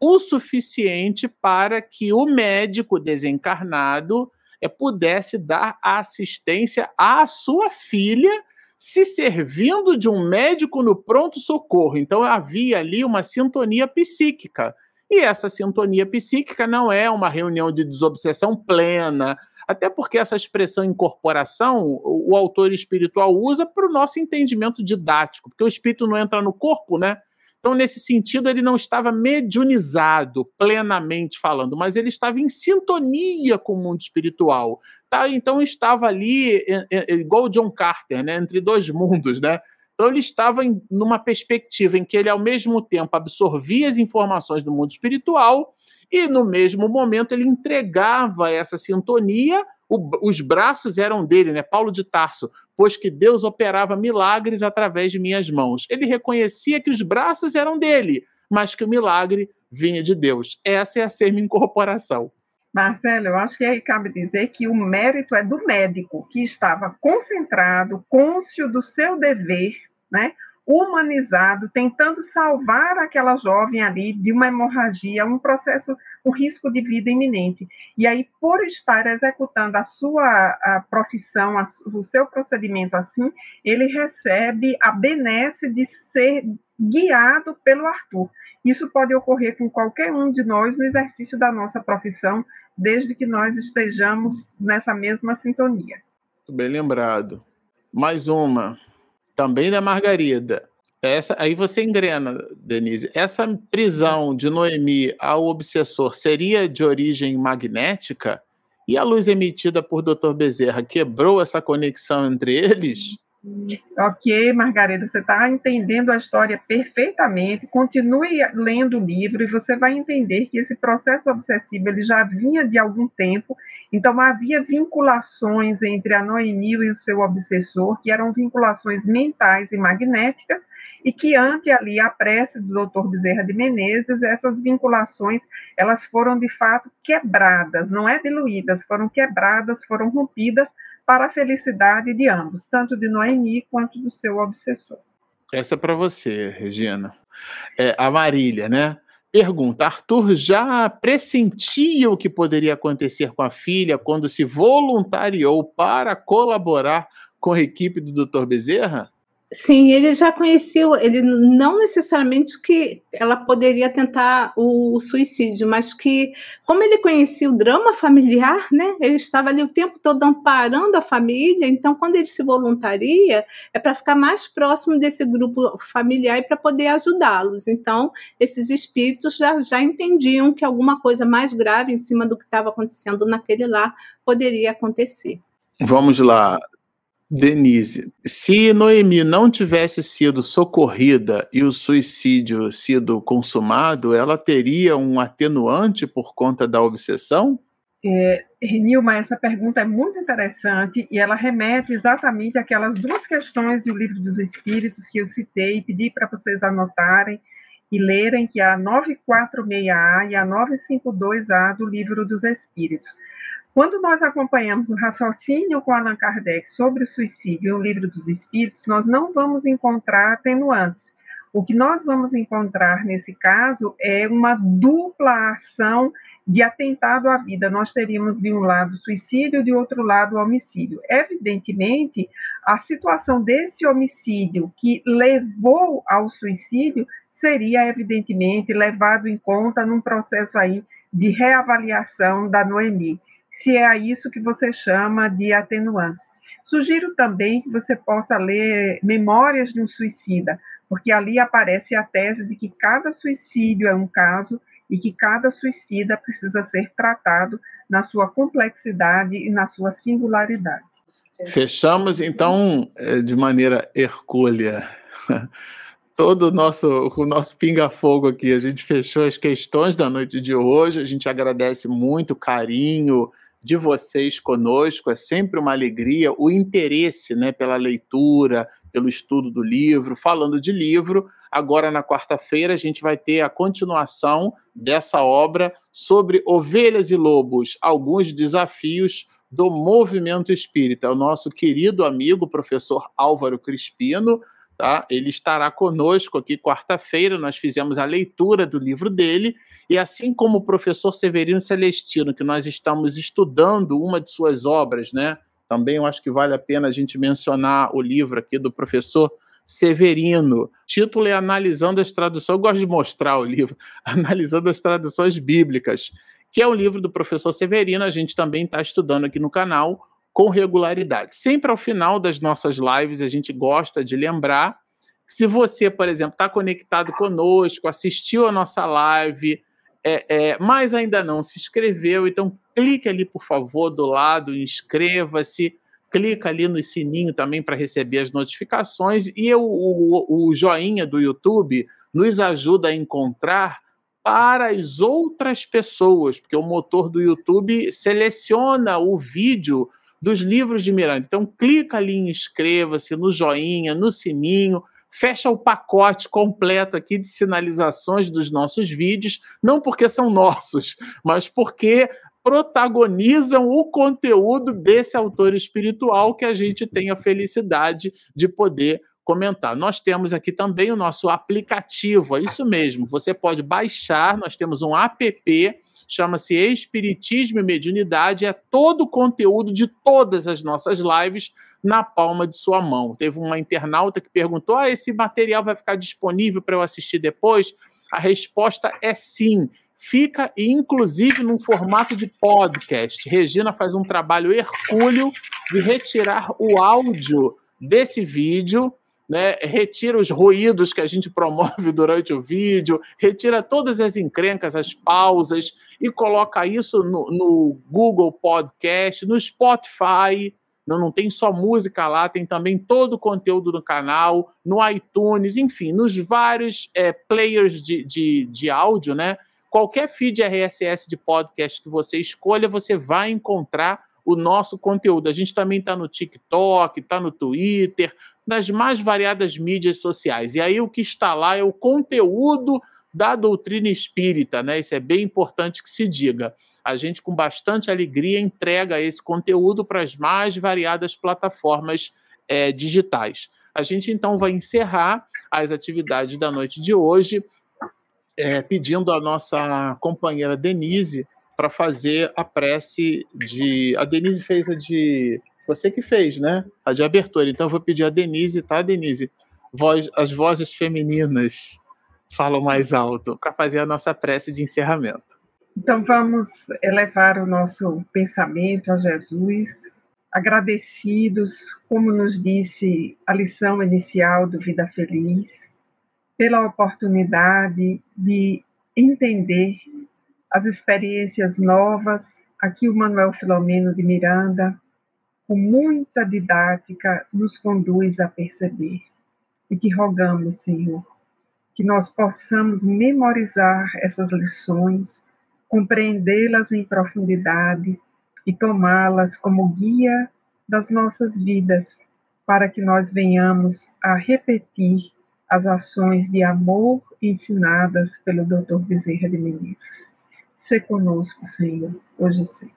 o suficiente para que o médico desencarnado é, pudesse dar assistência à sua filha, se servindo de um médico no pronto-socorro. Então havia ali uma sintonia psíquica. E essa sintonia psíquica não é uma reunião de desobsessão plena, até porque essa expressão incorporação o autor espiritual usa para o nosso entendimento didático, porque o espírito não entra no corpo, né? Então, nesse sentido, ele não estava mediunizado, plenamente falando, mas ele estava em sintonia com o mundo espiritual. Tá? Então, estava ali, igual o John Carter, né? entre dois mundos. Né? Então, ele estava em numa perspectiva em que ele, ao mesmo tempo, absorvia as informações do mundo espiritual e no mesmo momento ele entregava essa sintonia, o, os braços eram dele, né? Paulo de Tarso, pois que Deus operava milagres através de minhas mãos. Ele reconhecia que os braços eram dele, mas que o milagre vinha de Deus. Essa é a semi-incorporação.
Marcelo, eu acho que aí cabe dizer que o mérito é do médico, que estava concentrado, cônscio do seu dever, né? Humanizado, tentando salvar aquela jovem ali de uma hemorragia, um processo, um risco de vida iminente. E aí, por estar executando a sua a profissão, a, o seu procedimento assim, ele recebe a benesse de ser guiado pelo Arthur. Isso pode ocorrer com qualquer um de nós no exercício da nossa profissão, desde que nós estejamos nessa mesma sintonia.
Bem lembrado. Mais uma também da Margarida. Essa, aí você engrena, Denise. Essa prisão de Noemi ao obsessor seria de origem magnética? E a luz emitida por Dr. Bezerra quebrou essa conexão entre eles?
Ok, Margarida, você está entendendo a história perfeitamente. Continue lendo o livro e você vai entender que esse processo obsessivo ele já vinha de algum tempo. Então havia vinculações entre a Noemi e o seu obsessor, que eram vinculações mentais e magnéticas, e que ante ali a prece do Dr. Bezerra de Menezes, essas vinculações elas foram de fato quebradas, não é diluídas, foram quebradas, foram rompidas para a felicidade de ambos, tanto de Noemi quanto do seu obsessor.
Essa é para você, Regina. É, a Marília, né? Pergunta: Arthur já pressentia o que poderia acontecer com a filha quando se voluntariou para colaborar com a equipe do Dr. Bezerra?
Sim, ele já conhecia, ele não necessariamente que ela poderia tentar o, o, suicídio, mas que, como ele conhecia o drama familiar, né, ele estava ali o tempo todo amparando a família, então quando ele se voluntaria, é para ficar mais próximo desse grupo familiar e para poder ajudá-los. Então, esses espíritos já, já entendiam que alguma coisa mais grave em cima do que estava acontecendo naquele lar poderia acontecer.
Vamos lá, Denise, se Noemi não tivesse sido socorrida e o suicídio sido consumado, ela teria um atenuante por conta da obsessão?
É, Nilma, essa pergunta é muito interessante e ela remete exatamente àquelas duas questões do Livro dos Espíritos que eu citei e pedi para vocês anotarem e lerem, que é a 946A e a 952A do Livro dos Espíritos. Quando nós acompanhamos o raciocínio com Allan Kardec sobre o suicídio em O Livro dos Espíritos, nós não vamos encontrar atenuantes. O que nós vamos encontrar nesse caso é uma dupla ação de atentado à vida. Nós teríamos de um lado suicídio, de outro lado homicídio. Evidentemente, a situação desse homicídio que levou ao suicídio seria evidentemente levado em conta num processo aí de reavaliação da Noemi se é isso que você chama de atenuantes. Sugiro também que você possa ler Memórias de um Suicida, porque ali aparece a tese de que cada suicídio é um caso e que cada suicida precisa ser tratado na sua complexidade e na sua singularidade.
Fechamos então eh, de maneira hercúlea todo o nosso, o nosso pinga-fogo aqui. A gente fechou as questões da noite de hoje. A gente agradece muito o carinho de vocês conosco. É sempre uma alegria o interesse né, pela leitura, pelo estudo do livro. Falando de livro, agora na quarta-feira a gente vai ter a continuação dessa obra sobre ovelhas e lobos, alguns desafios do movimento espírita. O nosso querido amigo, professor Álvaro Crispino, Tá? Ele estará conosco aqui quarta-feira. Nós fizemos a leitura do livro dele, e assim como o professor Severino Celestino, que nós estamos estudando uma de suas obras, né? Também eu acho que vale a pena a gente mencionar o livro aqui do professor Severino. O título é Analisando as Traduções. Eu gosto de mostrar o livro, Analisando as Traduções Bíblicas, que é o livro do professor Severino. A gente também está estudando aqui no canal com regularidade. Sempre ao final das nossas lives, a gente gosta de lembrar que se você, por exemplo, está conectado conosco, assistiu a nossa live, é, é, mas ainda não se inscreveu, então clique ali, por favor, do lado, inscreva-se, clica ali no sininho também para receber as notificações e eu, o, o joinha do YouTube nos ajuda a encontrar para as outras pessoas, porque o motor do YouTube seleciona o vídeo dos livros de Miranda. Então, clica ali em inscreva-se, no joinha, no sininho, fecha o pacote completo aqui de sinalizações dos nossos vídeos, não porque são nossos, mas porque protagonizam o conteúdo desse autor espiritual que a gente tem a felicidade de poder comentar. Nós temos aqui também o nosso aplicativo, é isso mesmo. Você pode baixar, nós temos um app chama-se Espiritismo e Mediunidade, é todo o conteúdo de todas as nossas lives na palma de sua mão. Teve uma internauta que perguntou: ah, esse material vai ficar disponível para eu assistir depois? A resposta é sim. Fica, inclusive, num formato de podcast. Regina faz um trabalho hercúleo de retirar o áudio desse vídeo né, retira os ruídos que a gente promove durante o vídeo, retira todas as encrencas, as pausas e coloca isso no, no Google Podcast, no Spotify. Não, não tem só música lá, tem também todo o conteúdo no canal, no iTunes, enfim, nos vários é, players de, de, de áudio, né? Qualquer feed RSS de podcast que você escolha, você vai encontrar o nosso conteúdo. A gente também está no TikTok, está no Twitter, nas mais variadas mídias sociais. E aí o que está lá é o conteúdo da doutrina espírita, né? Isso é bem importante que se diga. A gente, com bastante alegria, entrega esse conteúdo para as mais variadas plataformas é, digitais. A gente então vai encerrar as atividades da noite de hoje, é, pedindo à nossa companheira Denise para fazer a prece de. A Denise fez a de. Você que fez, né? A de abertura. Então eu vou pedir a Denise, tá, Denise? Voz, as vozes femininas falam mais alto para fazer a nossa prece de encerramento.
Então vamos elevar o nosso pensamento a Jesus, agradecidos, como nos disse a lição inicial do Vida Feliz, pela oportunidade de entender as experiências novas, aqui o Manuel Filomeno de Miranda, com muita didática, nos conduz a perceber. E te rogamos, Senhor, que nós possamos memorizar essas lições, compreendê-las em profundidade e tomá-las como guia das nossas vidas, para que nós venhamos a repetir as ações de amor ensinadas pelo Dr. Bezerra de Menezes. Se conosco, Senhor, hoje sim.